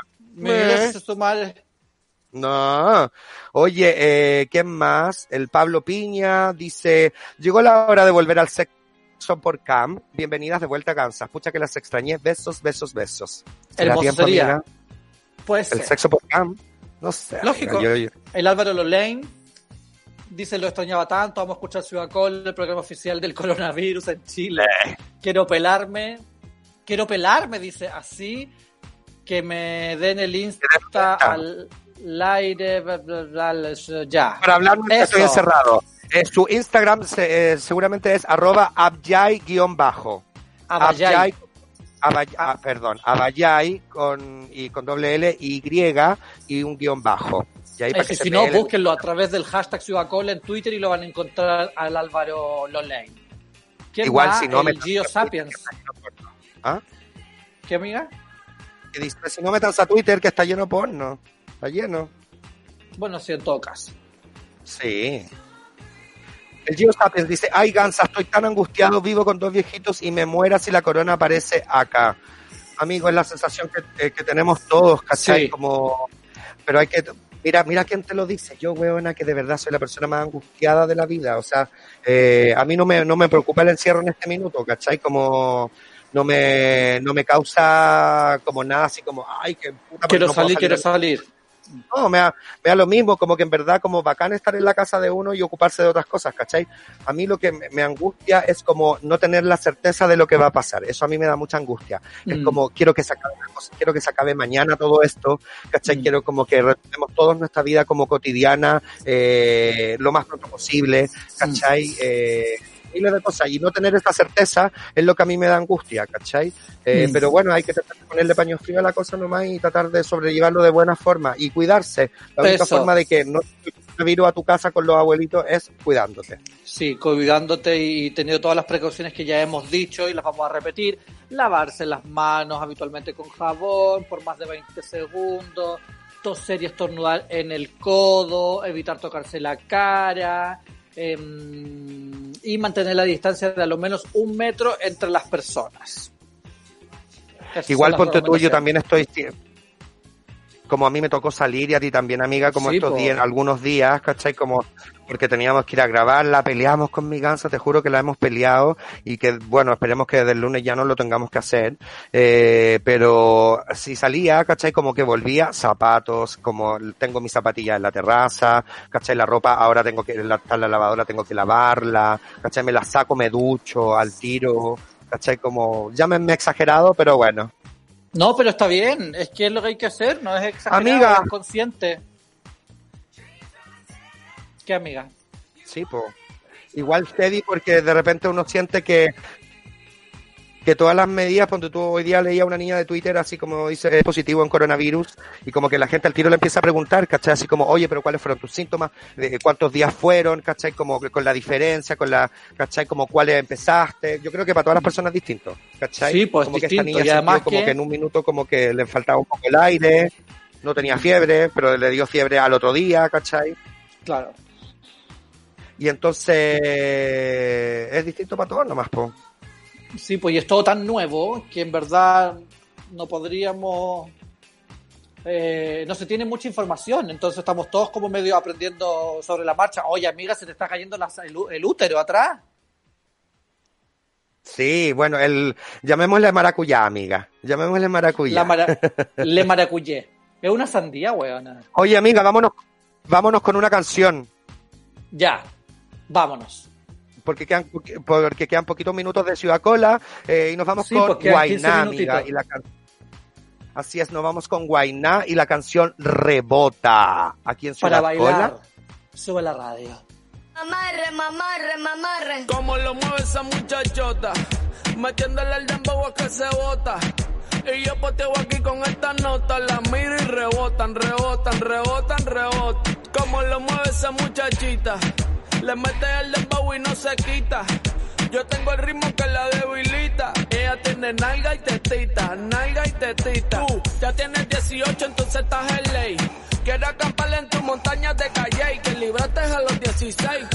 No. Oye, eh, ¿quién más? El Pablo Piña dice, llegó la hora de volver al sexo por cam. Bienvenidas de vuelta a Kansas. Pucha que las extrañé. Besos, besos, besos. ¿Será Hermoso tiempo, sería. Puede El sexo por cam. No sé. Lógico. amiga, yo- yo- El Álvaro Lolain dice lo extrañaba tanto, vamos a escuchar Ciudad Col, el programa oficial del coronavirus en Chile. Eh. Quiero pelarme, quiero pelarme, dice así, que me den el Insta al aire, bla, bla, bla, bla, ya. Para hablar, estoy encerrado. Eh, su Instagram se- eh, seguramente es arroba abyay-bajo. Abayay. Abay- ah, perdón, abayay con, y con doble L, Y y un guion bajo. Y ahí para Eh, que si no, peleen. búsquenlo a través del hashtag Ciudad Col en Twitter y lo van a encontrar al Álvaro Lolain. ¿Quién Igual si no el me Gio Sapiens. ¿Ah? ¿Qué amiga? Que dice, si no metanse a Twitter que está lleno de porno. Está lleno. Bueno, sí, en todo caso. Sí. El Gio Sapiens dice, ay Gansa, estoy tan angustiado, vivo con dos viejitos y me muera si la corona aparece acá. Amigo, es la sensación que, eh, que tenemos todos, ¿cachai? Sí. Como, pero hay que, mira, mira quién te lo dice. Yo, weona, que de verdad soy la persona más angustiada de la vida. O sea, eh, a mí no me, no me preocupa el encierro en este minuto, ¿cachai? Como, no me, no me causa como nada así como, ay, que puta, Quiero no puedo salir, quiero salir. no, me da, me da lo mismo, como que en verdad como bacán estar en la casa de uno y ocuparse de otras cosas, ¿cachai? A mí lo que me, me angustia es como no tener la certeza de lo que va a pasar. Eso a mí me da mucha angustia. Es Mm. como, quiero que se acabe quiero que se acabe mañana todo esto, ¿cachai? Mm. Quiero como que retomemos todos nuestra vida como cotidiana, eh, lo más pronto posible, ¿cachai? Eh, miles de cosas. Y no tener esta certeza es lo que a mí me da angustia, ¿cachai? Eh, Mm. Pero bueno, hay que tratar de ponerle paño frío a la cosa nomás y tratar de sobrellevarlo de buena forma y cuidarse. La única Eso. forma de que no te virus a tu casa con los abuelitos es cuidándote. Sí, cuidándote y teniendo todas las precauciones que ya hemos dicho y las vamos a repetir. Lavarse las manos habitualmente con jabón por más de 20 segundos. Toser y estornudar en el codo. Evitar tocarse la cara. Em, y mantener la distancia de al menos un metro entre las personas. Esas Igual ponte tú, yo también estoy... como a mí me tocó salir y a ti también, amiga, como Sí, estos días, algunos días, ¿cachai? Como porque teníamos que ir a grabarla, peleamos con mi gansa, te juro que la hemos peleado y que, bueno, esperemos que desde el lunes ya no lo tengamos que hacer, eh, pero si salía, ¿cachai? Como que volvía, zapatos, como tengo mis zapatillas en la terraza, ¿cachai? La ropa ahora tengo que, la, la lavadora tengo que lavarla, ¿cachai? Me la saco, me ducho al tiro, ¿cachai? Como, llámenme exagerado, pero bueno. No, pero está bien, es que es lo que hay que hacer, no es exagerado, Amiga. es consciente. ¿Qué amiga? Sí, po. Igual steady porque de repente uno siente que que todas las medidas, ponte tú hoy día leía a una niña de Twitter así como dice es positivo en coronavirus y como que la gente al tiro le empieza a preguntar, ¿cachai? Así como, oye, pero ¿cuáles fueron tus síntomas? ¿De cuántos días fueron? ¿Cachai? Como que con la diferencia, con la, ¿cachai? Como cuáles empezaste. Yo creo que para todas las personas es distinto, ¿cachai? Sí, pues, como que distinto, esta niña y además como que- que en un minuto como que le faltaba un poco el aire, no tenía fiebre, pero le dio fiebre al otro día, ¿cachai? Claro. Y entonces es distinto para todos nomás, po. Sí, pues y es todo tan nuevo que en verdad no podríamos... eh, no se tiene mucha información, entonces estamos todos como medio aprendiendo sobre la marcha. Oye, amiga, se te está cayendo la- el, útero atrás. Sí, bueno, el llamémosle maracuyá, amiga. Llamémosle maracuyá. La mara- le maracuyé. Es una sandía, weona. Oye, amiga, vámonos, vámonos con una canción, Ya, vámonos. Porque quedan, porque quedan poquitos minutos de Ciudad Cola eh, y nos vamos Sí, con quedan 15 Guainá, amiga. Y la Así es, nos vamos con Guainá y la canción Rebota. Aquí en Ciudad Para bailar. Cola. Sube la radio. Mamarre, mamarre, mamarre. Como lo mueve esa muchachota, metiéndole el dembow a que se bota. Y yo poteo aquí con esta nota, la miro y rebotan, rebotan, rebotan, rebotan. Como lo mueve esa muchachita, le mete el dembow y no se quita. Yo tengo el ritmo que la debilita. Ella tiene nalga y tetita, nalga y tetita. Tú ya tienes 18, entonces estás en ley. Quiero acampar en tu montaña de calle y que libraste a los 16.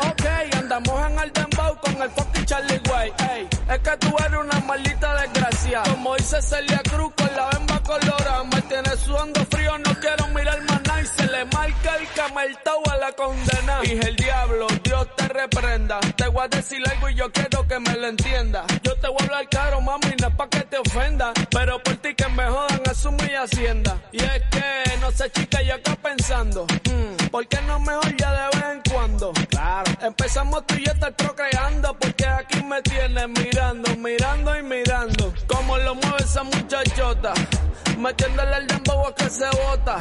Ok, andamos en el dembow con el fucking Charlie Way. Ey, es que tú eres una maldita desgracia. Como dice Celia Cruz con la bemba colorada. Me tienes sudando frío, no quiero mirar más nada. Y se le marca el cameltao a la condena. Dije el diablo, Dios te reprenda. Te voy a decir algo y yo quiero que me lo entienda. Yo te voy a hablar caro, mami, no es pa' que te ofenda. Pero por ti que me jodan, asumo y hacienda. Y es que, no sé, chica, yo acá pensando. mm, ¿Por qué no mejor ya de vez en cuando? Claro. Empezamos tú y yo estar procreando. Porque aquí me tienes mirando, mirando y mirando. Como lo mueve esa muchachota. Metiéndole el dembow a que se bota.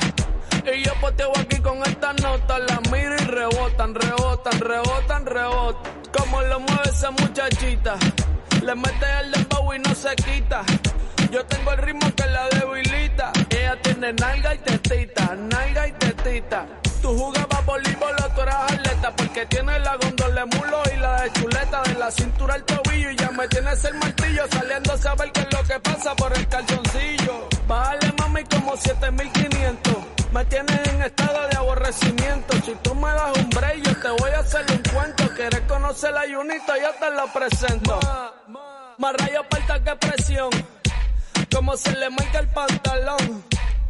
Y yo poteo aquí con esta nota, la miro y rebotan, rebotan, rebotan, rebotan. Como lo mueve esa muchachita, le mete el dembow y no se quita. Yo tengo el ritmo que la debilita. Ella tiene nalga y tetita, nalga y tetita. Tú jugabas voleibol tú eras atleta porque tienes la gondola de mulo y la de chuleta de la cintura al tobillo y ya me tienes el martillo saliendo a saber qué es lo que pasa por el calzoncillo. Bájale mami como 7500. Me tienes en estado de aborrecimiento. Si tú me das un break, yo te voy a hacer un cuento. Quieres conocer la Junita, yo te lo presento. Más rayo falta que presión. Como se le marca el pantalón.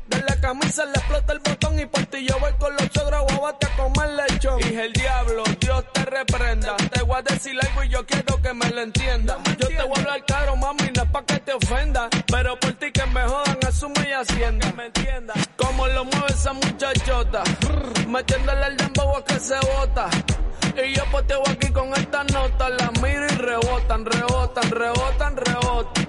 De la camisa le explota el botón y por ti yo voy con los chogros guabate a comer lechón. Dije el diablo, Dios te reprenda. Te voy a decir algo y yo quiero que me lo entienda. Yo te voy a hablar caro, mami, no es pa' que te ofenda. Pero por ti que me jodan, asumo y hacienda. me entienda. Como lo mueve esa muchachota. Metiéndole el dembow a que se bota. Y yo poteo aquí con esta nota, la miro y rebotan, rebotan, rebotan, rebotan.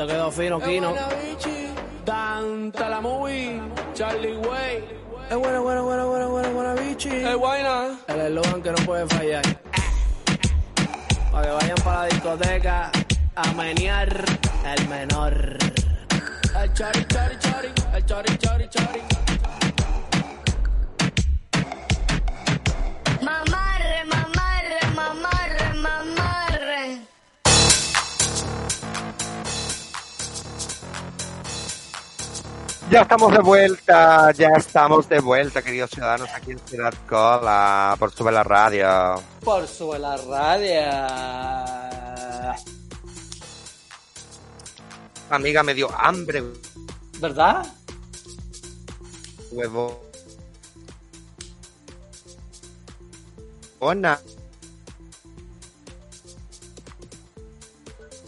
Te quedó fino, Kino. Dante la movie, Charlie Way. Es buena, buena, buena, buena, buena, buena, bichi. Es buena. El eslogan que no puede fallar. Para que vayan para la discoteca a menear el menor. El chori, chori, chori, el chori, chori, chori. Ya estamos de vuelta, ya estamos de vuelta, queridos ciudadanos, aquí en Ciudad Cola, por Sube la Radio. Por su la radio. Amiga, me dio hambre, ¿Verdad? huevo. Ona.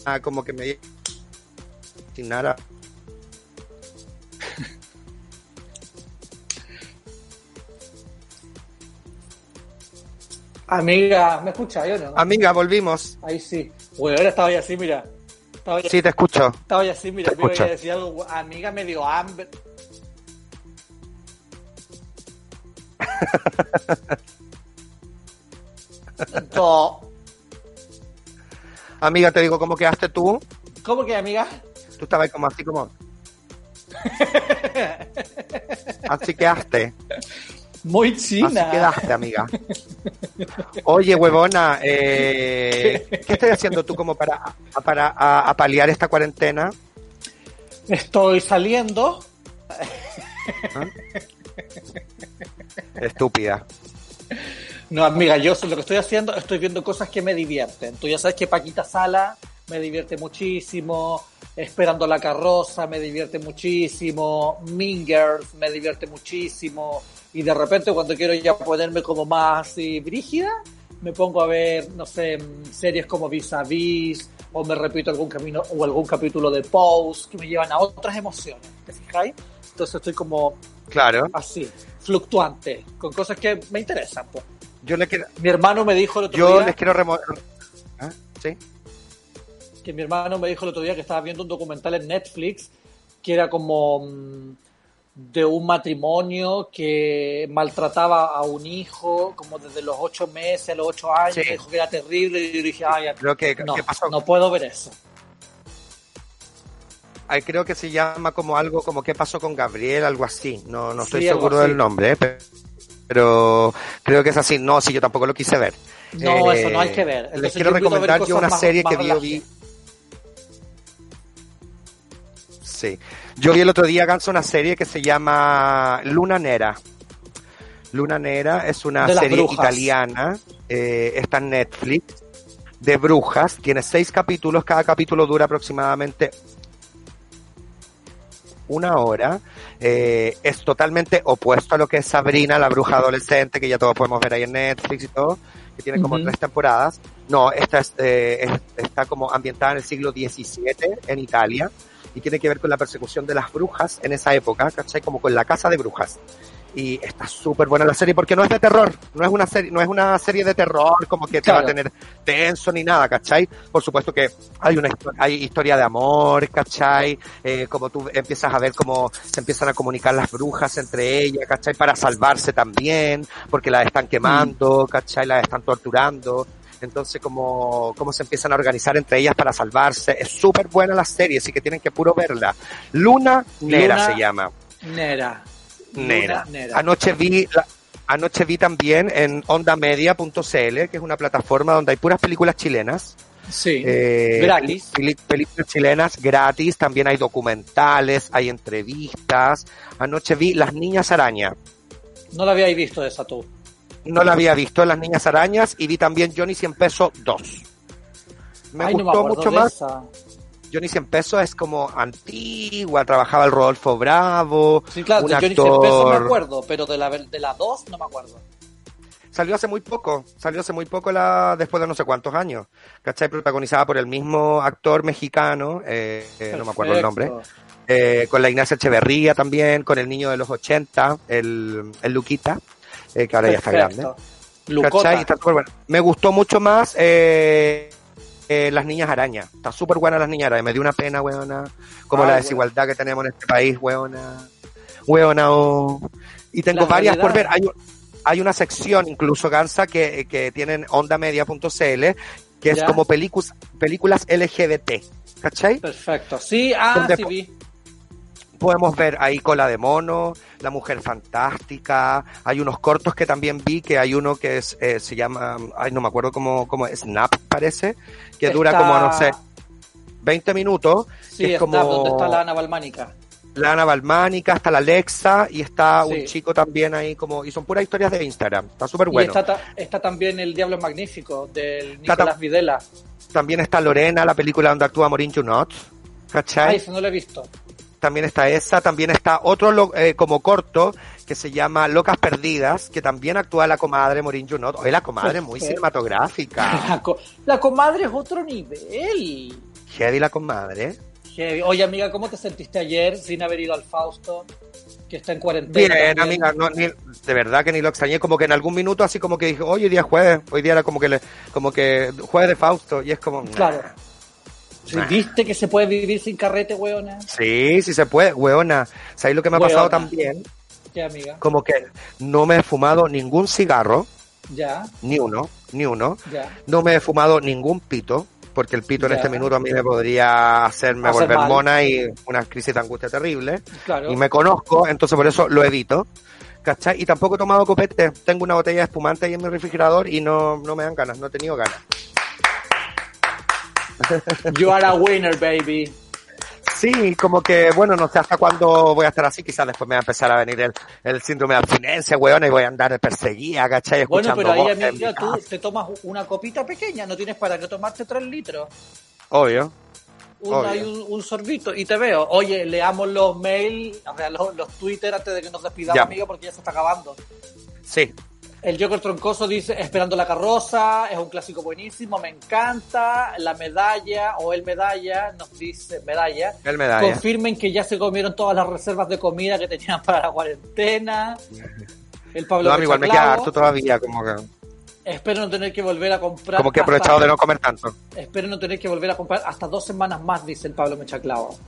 Ah, como que me sin nada. Amiga, ¿me escuchas yo no? Amiga, volvimos. Ahí sí. Bueno, ahora estaba ya así, mira. Estaba ya, Sí, te escucho. estaba ya así, mira. te escucho. decía algo. Amiga, me dio hambre. No. Amiga, te digo, ¿cómo quedaste tú? ¿Cómo que, amiga? Tú estabas como así como... Así quedaste. Muy Así china. quedaste, amiga. Oye, huevona, eh, ¿qué estás haciendo tú como para, para a- a paliar esta cuarentena? Estoy saliendo. Estúpida. No, amiga, yo lo que estoy haciendo, estoy viendo cosas que me divierten. Tú ya sabes que Paquita Sala me divierte muchísimo, Esperando la carroza me divierte muchísimo, Mean Girls me divierte muchísimo, y de repente cuando quiero ya ponerme como más así brígida, me pongo a ver, no sé, mm, series como Vis a Vis, o me repito algún camino o algún capítulo de Pose que me llevan a otras emociones, ¿te fijáis? Entonces estoy como Claro. así, fluctuante, con cosas que me interesan. Pues. Yo, le quiero, Mi hermano me dijo el otro yo día les quiero remo- ¿Ah? ¿Sí? que mi hermano me dijo el otro día que estaba viendo un documental en Netflix que era como mm, de un matrimonio que maltrataba a un hijo como desde los ocho meses a los ocho años, Sí. dijo que era terrible y yo dije, ay, Creo que, no, ¿qué pasó? no puedo ver eso. Ay, creo que se llama como algo como ¿Qué pasó con Gabriel? Algo así. No, no estoy Sí, seguro del nombre, ¿eh? Pe- pero creo que es así. No, sí, yo tampoco lo quise ver. No, Eh, eso no hay que ver. Les quiero yo recomendar yo una más- serie más que vi. Sí. Yo vi el otro día, Ganso, una serie que se llama Luna Nera. Luna Nera es una serie brujas. italiana, eh, está en Netflix, de brujas. Tiene seis capítulos, cada capítulo dura aproximadamente una hora. Eh, es totalmente opuesto a lo que es Sabrina, la bruja adolescente, que ya todos podemos ver ahí en Netflix y todo, que tiene como tres temporadas. No, esta es, eh, es- está como ambientada en el siglo XVII en Italia y tiene que ver con la persecución de las brujas en esa época, ¿cachai? Como con la casa de brujas. Y está súper buena la serie porque no es de terror, no es una serie, no es una serie de terror como que te va a tener tenso ni nada, ¿cachai? Por supuesto que hay una hay historia de amor, ¿cachai? Eh, como tú empiezas a ver cómo se empiezan a comunicar las brujas entre ellas, ¿cachai? Para salvarse también, porque las están quemando, ¿cachai? Las están torturando. Entonces, como, cómo se empiezan a organizar entre ellas para salvarse. Es súper buena la serie, así que tienen que puro verla. Luna Nera Luna se llama. Nera. Nera. Luna Nera. Anoche vi, la- anoche vi también en ondamedia.cl, que es una plataforma donde hay puras películas chilenas. Sí. Eh, Gratis. películas chilenas gratis, también hay documentales, hay entrevistas. Anoche vi Las Niñas Araña. No la habíais visto esa tú. No la había visto, Las Niñas Arañas, y vi también Johnny 100 pesos 2. Me Ay, no me gustó mucho más. esa. Johnny 100 pesos es como antigua, trabajaba el Rodolfo Bravo. Sí, claro, un de Johnny actor- Pesos me acuerdo, pero de la, de la 2 no me acuerdo. Salió hace muy poco, salió hace muy poco la, después de no sé cuántos años. ¿Cachai? Protagonizada por el mismo actor mexicano, eh, eh, no me acuerdo el nombre, eh, con la Ignacia Echeverría también, con el niño de los 80, el, el Luquita, eh, que ahora ya está grande. Me gustó mucho más eh, eh, Las Niñas Araña. Está súper buena Las Niñas Araña. Me dio una pena, weona. Como Ay, la desigualdad que tenemos en este país, weona. Weona, oh. Y tengo La varias por ver. Hay, hay una sección, incluso Gansa, que, que tienen ondamedia.cl, que es como películas, películas LGBT. ¿Cachai? Perfecto. Sí, ah, Donde sí vi. Podemos ver ahí Cola de Mono, La Mujer Fantástica, hay unos cortos que también vi, que hay uno que es, eh, se llama, ay, no me acuerdo cómo, cómo es, Snap parece, que dura como, no sé, 20 minutos. Sí, es está como donde está la Ana Balmánica. la Ana Balmánica, está la Alexa y está Sí. un chico también ahí como, y son puras historias de Instagram, está súper Y bueno. está, ta- está también El Diablo Magnífico, del Nicolás Videla. También está Lorena, la película donde actúa Maureen Junot, ¿cachai? Ay, eso no lo he visto. También está esa, también está otro lo- eh, como corto que se llama Locas Perdidas, que también actúa la comadre Morin Junot. Oye, la comadre muy Sí. cinematográfica. La, co- la comadre es otro nivel. Heavy la comadre. Heavy. Oye, amiga, ¿cómo te sentiste ayer sin haber ido al Fausto? Que está en cuarentena. Bien, también. amiga, no, ni- de verdad que ni lo extrañé, como que en algún minuto así como que dije, hoy día es jueves, hoy día era como que le, como que jueves de Fausto, y es como. Claro. ¿Viste que se puede vivir sin carrete, weona? Sí, sí se puede, weona. ¿Sabéis lo que me ha pasado también? ¿Qué, amiga? Como que no me he fumado ningún cigarro, Ya, ni uno, ni uno. ya. No me he fumado ningún pito, porque el pito en este minuto a mí me podría hacerme Hacer volver mal. mona y una crisis de angustia terrible. Claro. Y me conozco, entonces por eso lo evito. ¿Cachai? Y tampoco he tomado copete. Tengo una botella de espumante ahí en mi refrigerador y no, no me dan ganas, no he tenido ganas. You are a winner, baby. Sí, como que, bueno, no sé hasta cuándo voy a estar así. Quizás después me va a empezar a venir el, el síndrome de abstinencia, weón, y voy a andar perseguida, ¿cachai? Bueno, Escuchando pero ahí, amiga, mi tú te tomas una copita pequeña, no tienes para qué tomarte tres litros. Obvio. Un, Obvio. hay un, un sorbito y te veo. Oye, leamos los mails, o sea, los, los Twitter antes de que nos despidamos, Ya. amigo, porque ya se está acabando. Sí. El Joker Troncoso dice, esperando la carroza, es un clásico buenísimo, me encanta. La medalla, o el medalla, nos dice, medalla. El medalla. Confirmen que ya se comieron todas las reservas de comida que tenían para la cuarentena. El Pablo No, igual me queda harto todavía, como que, Espero no tener que volver a comprar. como que he hasta- aprovechado de no comer tanto. Espero no tener que volver a comprar hasta dos semanas más, dice el Pablo Mechaclavo.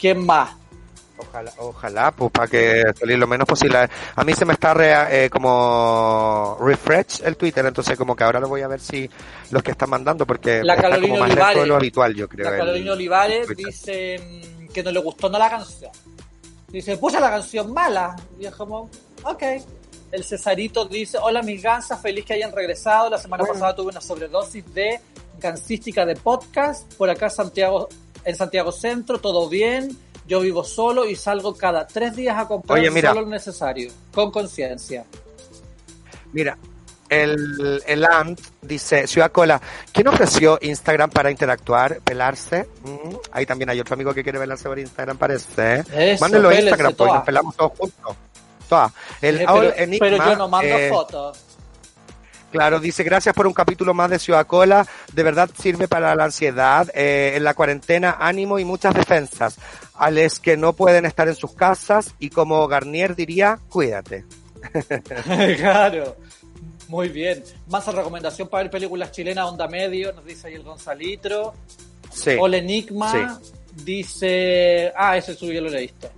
¿Quién más? Ojalá, ojalá, pues para que salir lo menos posible. A mí se me está re- eh, como refresh el Twitter, entonces como que ahora lo voy a ver si los que están mandando, porque La está como más lento de Olivares. lo habitual, yo creo. La Carolina Olivares Twitter. dice mm, que no le gustó no la canción. Dice, pucha la canción mala. Y es como, ok. El Cesarito dice, hola mis gansas, feliz que hayan regresado. La semana Bueno. pasada tuve una sobredosis de gansística de podcast. Por acá Santiago, en Santiago Centro, todo bien. Yo vivo solo y salgo cada tres días a comprar Oye, mira. solo lo necesario, con conciencia. Mira, el, el Ant dice, Ciudad Cola, ¿quién ofreció Instagram para interactuar, pelarse? Mm, ahí también hay otro amigo que quiere pelarse por Instagram, parece. ¿eh? Mándenlo a Instagram, pues nos pelamos todos juntos. Todas. El Eh, All pero, Enigma, pero yo no mando eh, fotos. Claro, dice, gracias por un capítulo más de Ciudad Cola. De verdad sirve para la ansiedad. eh, en la cuarentena, ánimo y muchas defensas. A los que no pueden estar en sus casas y como Garnier diría, cuídate. claro. Muy bien. Más recomendación para ver películas chilenas, onda medio, nos dice ahí el Gonzalitro. Sí. Hola Enigma dice. Ah, ese suyo lo leíste.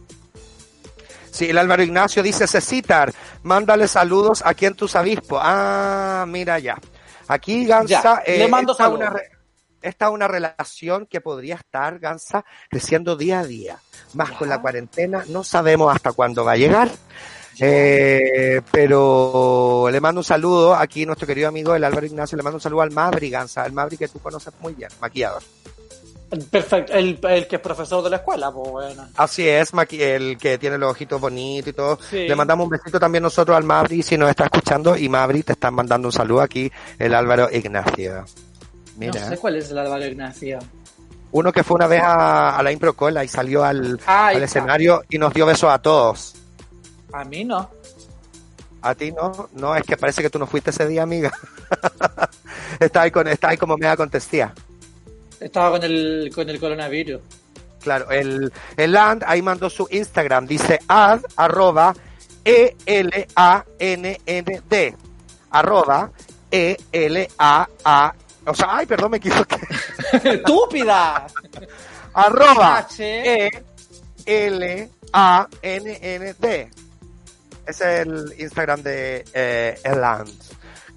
Sí, el Álvaro Ignacio dice, Cecitar, mándale saludos aquí en tus avispo. Ah, mira ya. Aquí, Gansa, Ya, le mando saludos. una, re- está una relación que podría estar, Gansa, creciendo día a día. Más Ya. con la cuarentena, no sabemos hasta cuándo va a llegar. Eh, pero le mando un saludo aquí nuestro querido amigo el Álvaro Ignacio, le mando un saludo al Mabri Gansa, al Mabri que tú conoces muy bien, maquillador. Perfecto. El, el que es profesor de la escuela, pues bueno. Así es, maqui- el que tiene los ojitos bonitos y todo. Sí. Le mandamos un besito también nosotros al Mabri si nos está escuchando. Y Mabri te están mandando un saludo aquí, el Álvaro Ignacio. Mira, No sé cuál es el Álvaro Ignacio. uno que fue una vez a, a la Impro Cola y salió al, Ah, al escenario y nos dio besos a todos. A mí no. A ti no, no, es que parece que tú no fuiste ese día, amiga. está ahí con, está ahí como media contestía. Estaba con el, con el coronavirus. Claro, el, el Land ahí mandó su Instagram, dice ad arroba e l a n n d arroba e l a a o sea, ay, perdón, me equivoqué. ¡Estúpida! arroba H. e l a n n d. Es el Instagram de eh,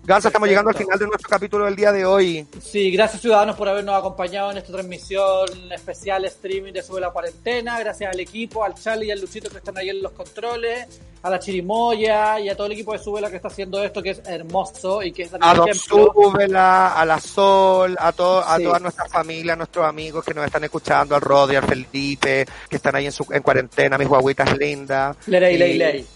Gansa, estamos llegando al final de nuestro capítulo del día de hoy. Sí, gracias ciudadanos por habernos acompañado en esta transmisión especial streaming de Sube la Cuarentena. Gracias al equipo, al Charlie y al Luchito que están ahí en los controles, a la Chirimoya y a todo el equipo de Subela que está haciendo esto que es hermoso y que es A Don. Súbela, a la Sol, a, to- a Sí. toda nuestra familia, a nuestros amigos que nos están escuchando, al Rodi, al Felipe, que están ahí en, su, en cuarentena, mis guaguitas lindas. Ley, ley, ley.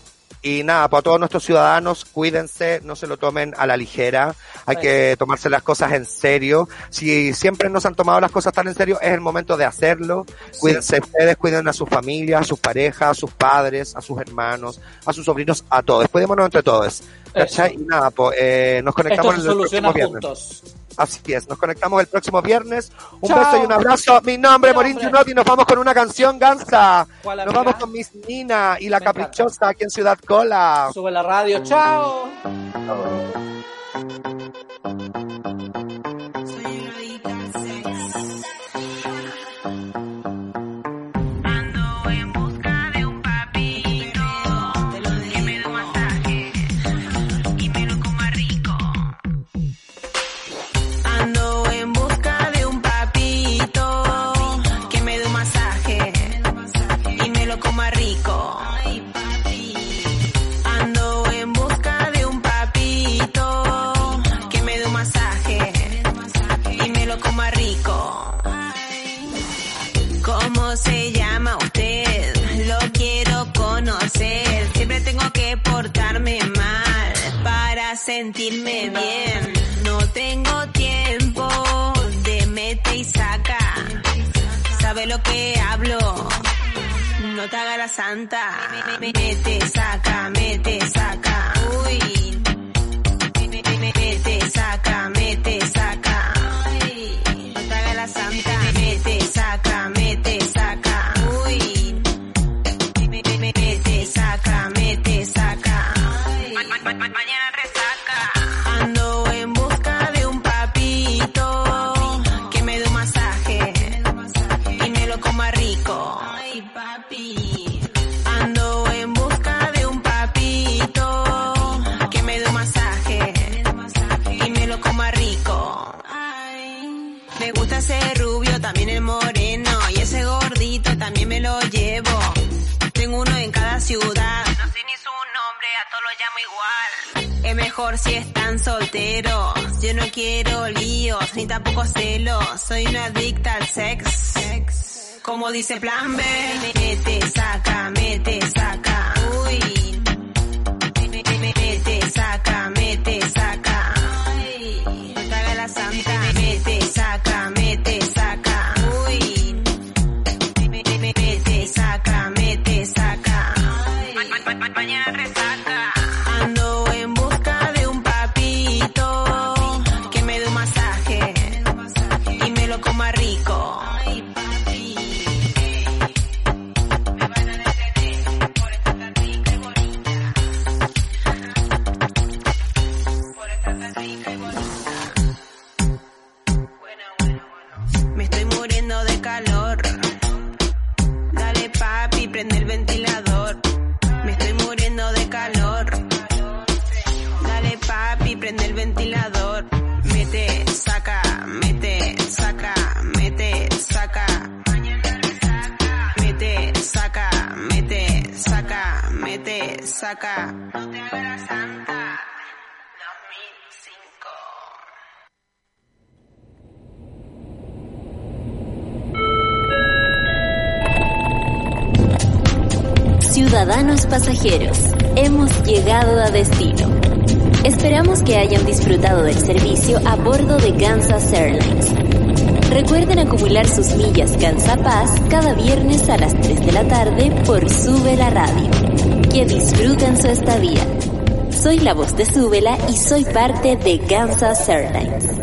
Y nada, para todos nuestros ciudadanos, cuídense, no se lo tomen a la ligera, hay que tomarse las cosas en serio. Si siempre no se han tomado las cosas tan en serio, es el momento de hacerlo. Cuídense ustedes, cuiden a sus familias, a sus parejas, a sus padres, a sus hermanos, a sus sobrinos, a todos. Cuidémonos entre todos. ¿cachai? Y nada, pues eh, nos Esto conectamos el soluciona próximo viernes. Así es, nos conectamos el próximo viernes. Un Chao. beso y un abrazo. Mi nombre es Morín. Junot y nos vamos con una canción gansa. ¿Cuál, Nos amiga? vamos con Miss Nina y la Me encanta. caprichosa aquí en Ciudad Cola. Sube la radio, chao. No te haga la santa. Mete, saca, mete, saca. Mejor si están solteros. Yo no quiero líos, ni tampoco celos. Soy una adicta al sex. Como dice Plan B. Mete, saca, mete, saca. Uy. Mete, saca, mete, saca. Ay, haga la santa. Mete, saca, mete, saca. Uy. Mete, saca, mete, saca. Mañana pasajeros, hemos llegado a destino. Esperamos que hayan disfrutado del servicio a bordo de Kansas Airlines. Recuerden acumular sus millas Gansa Paz cada viernes a las 3 de la tarde por Sube la Radio. Que disfruten su estadía. Soy la voz de Súbela y soy parte de Kansas Airlines.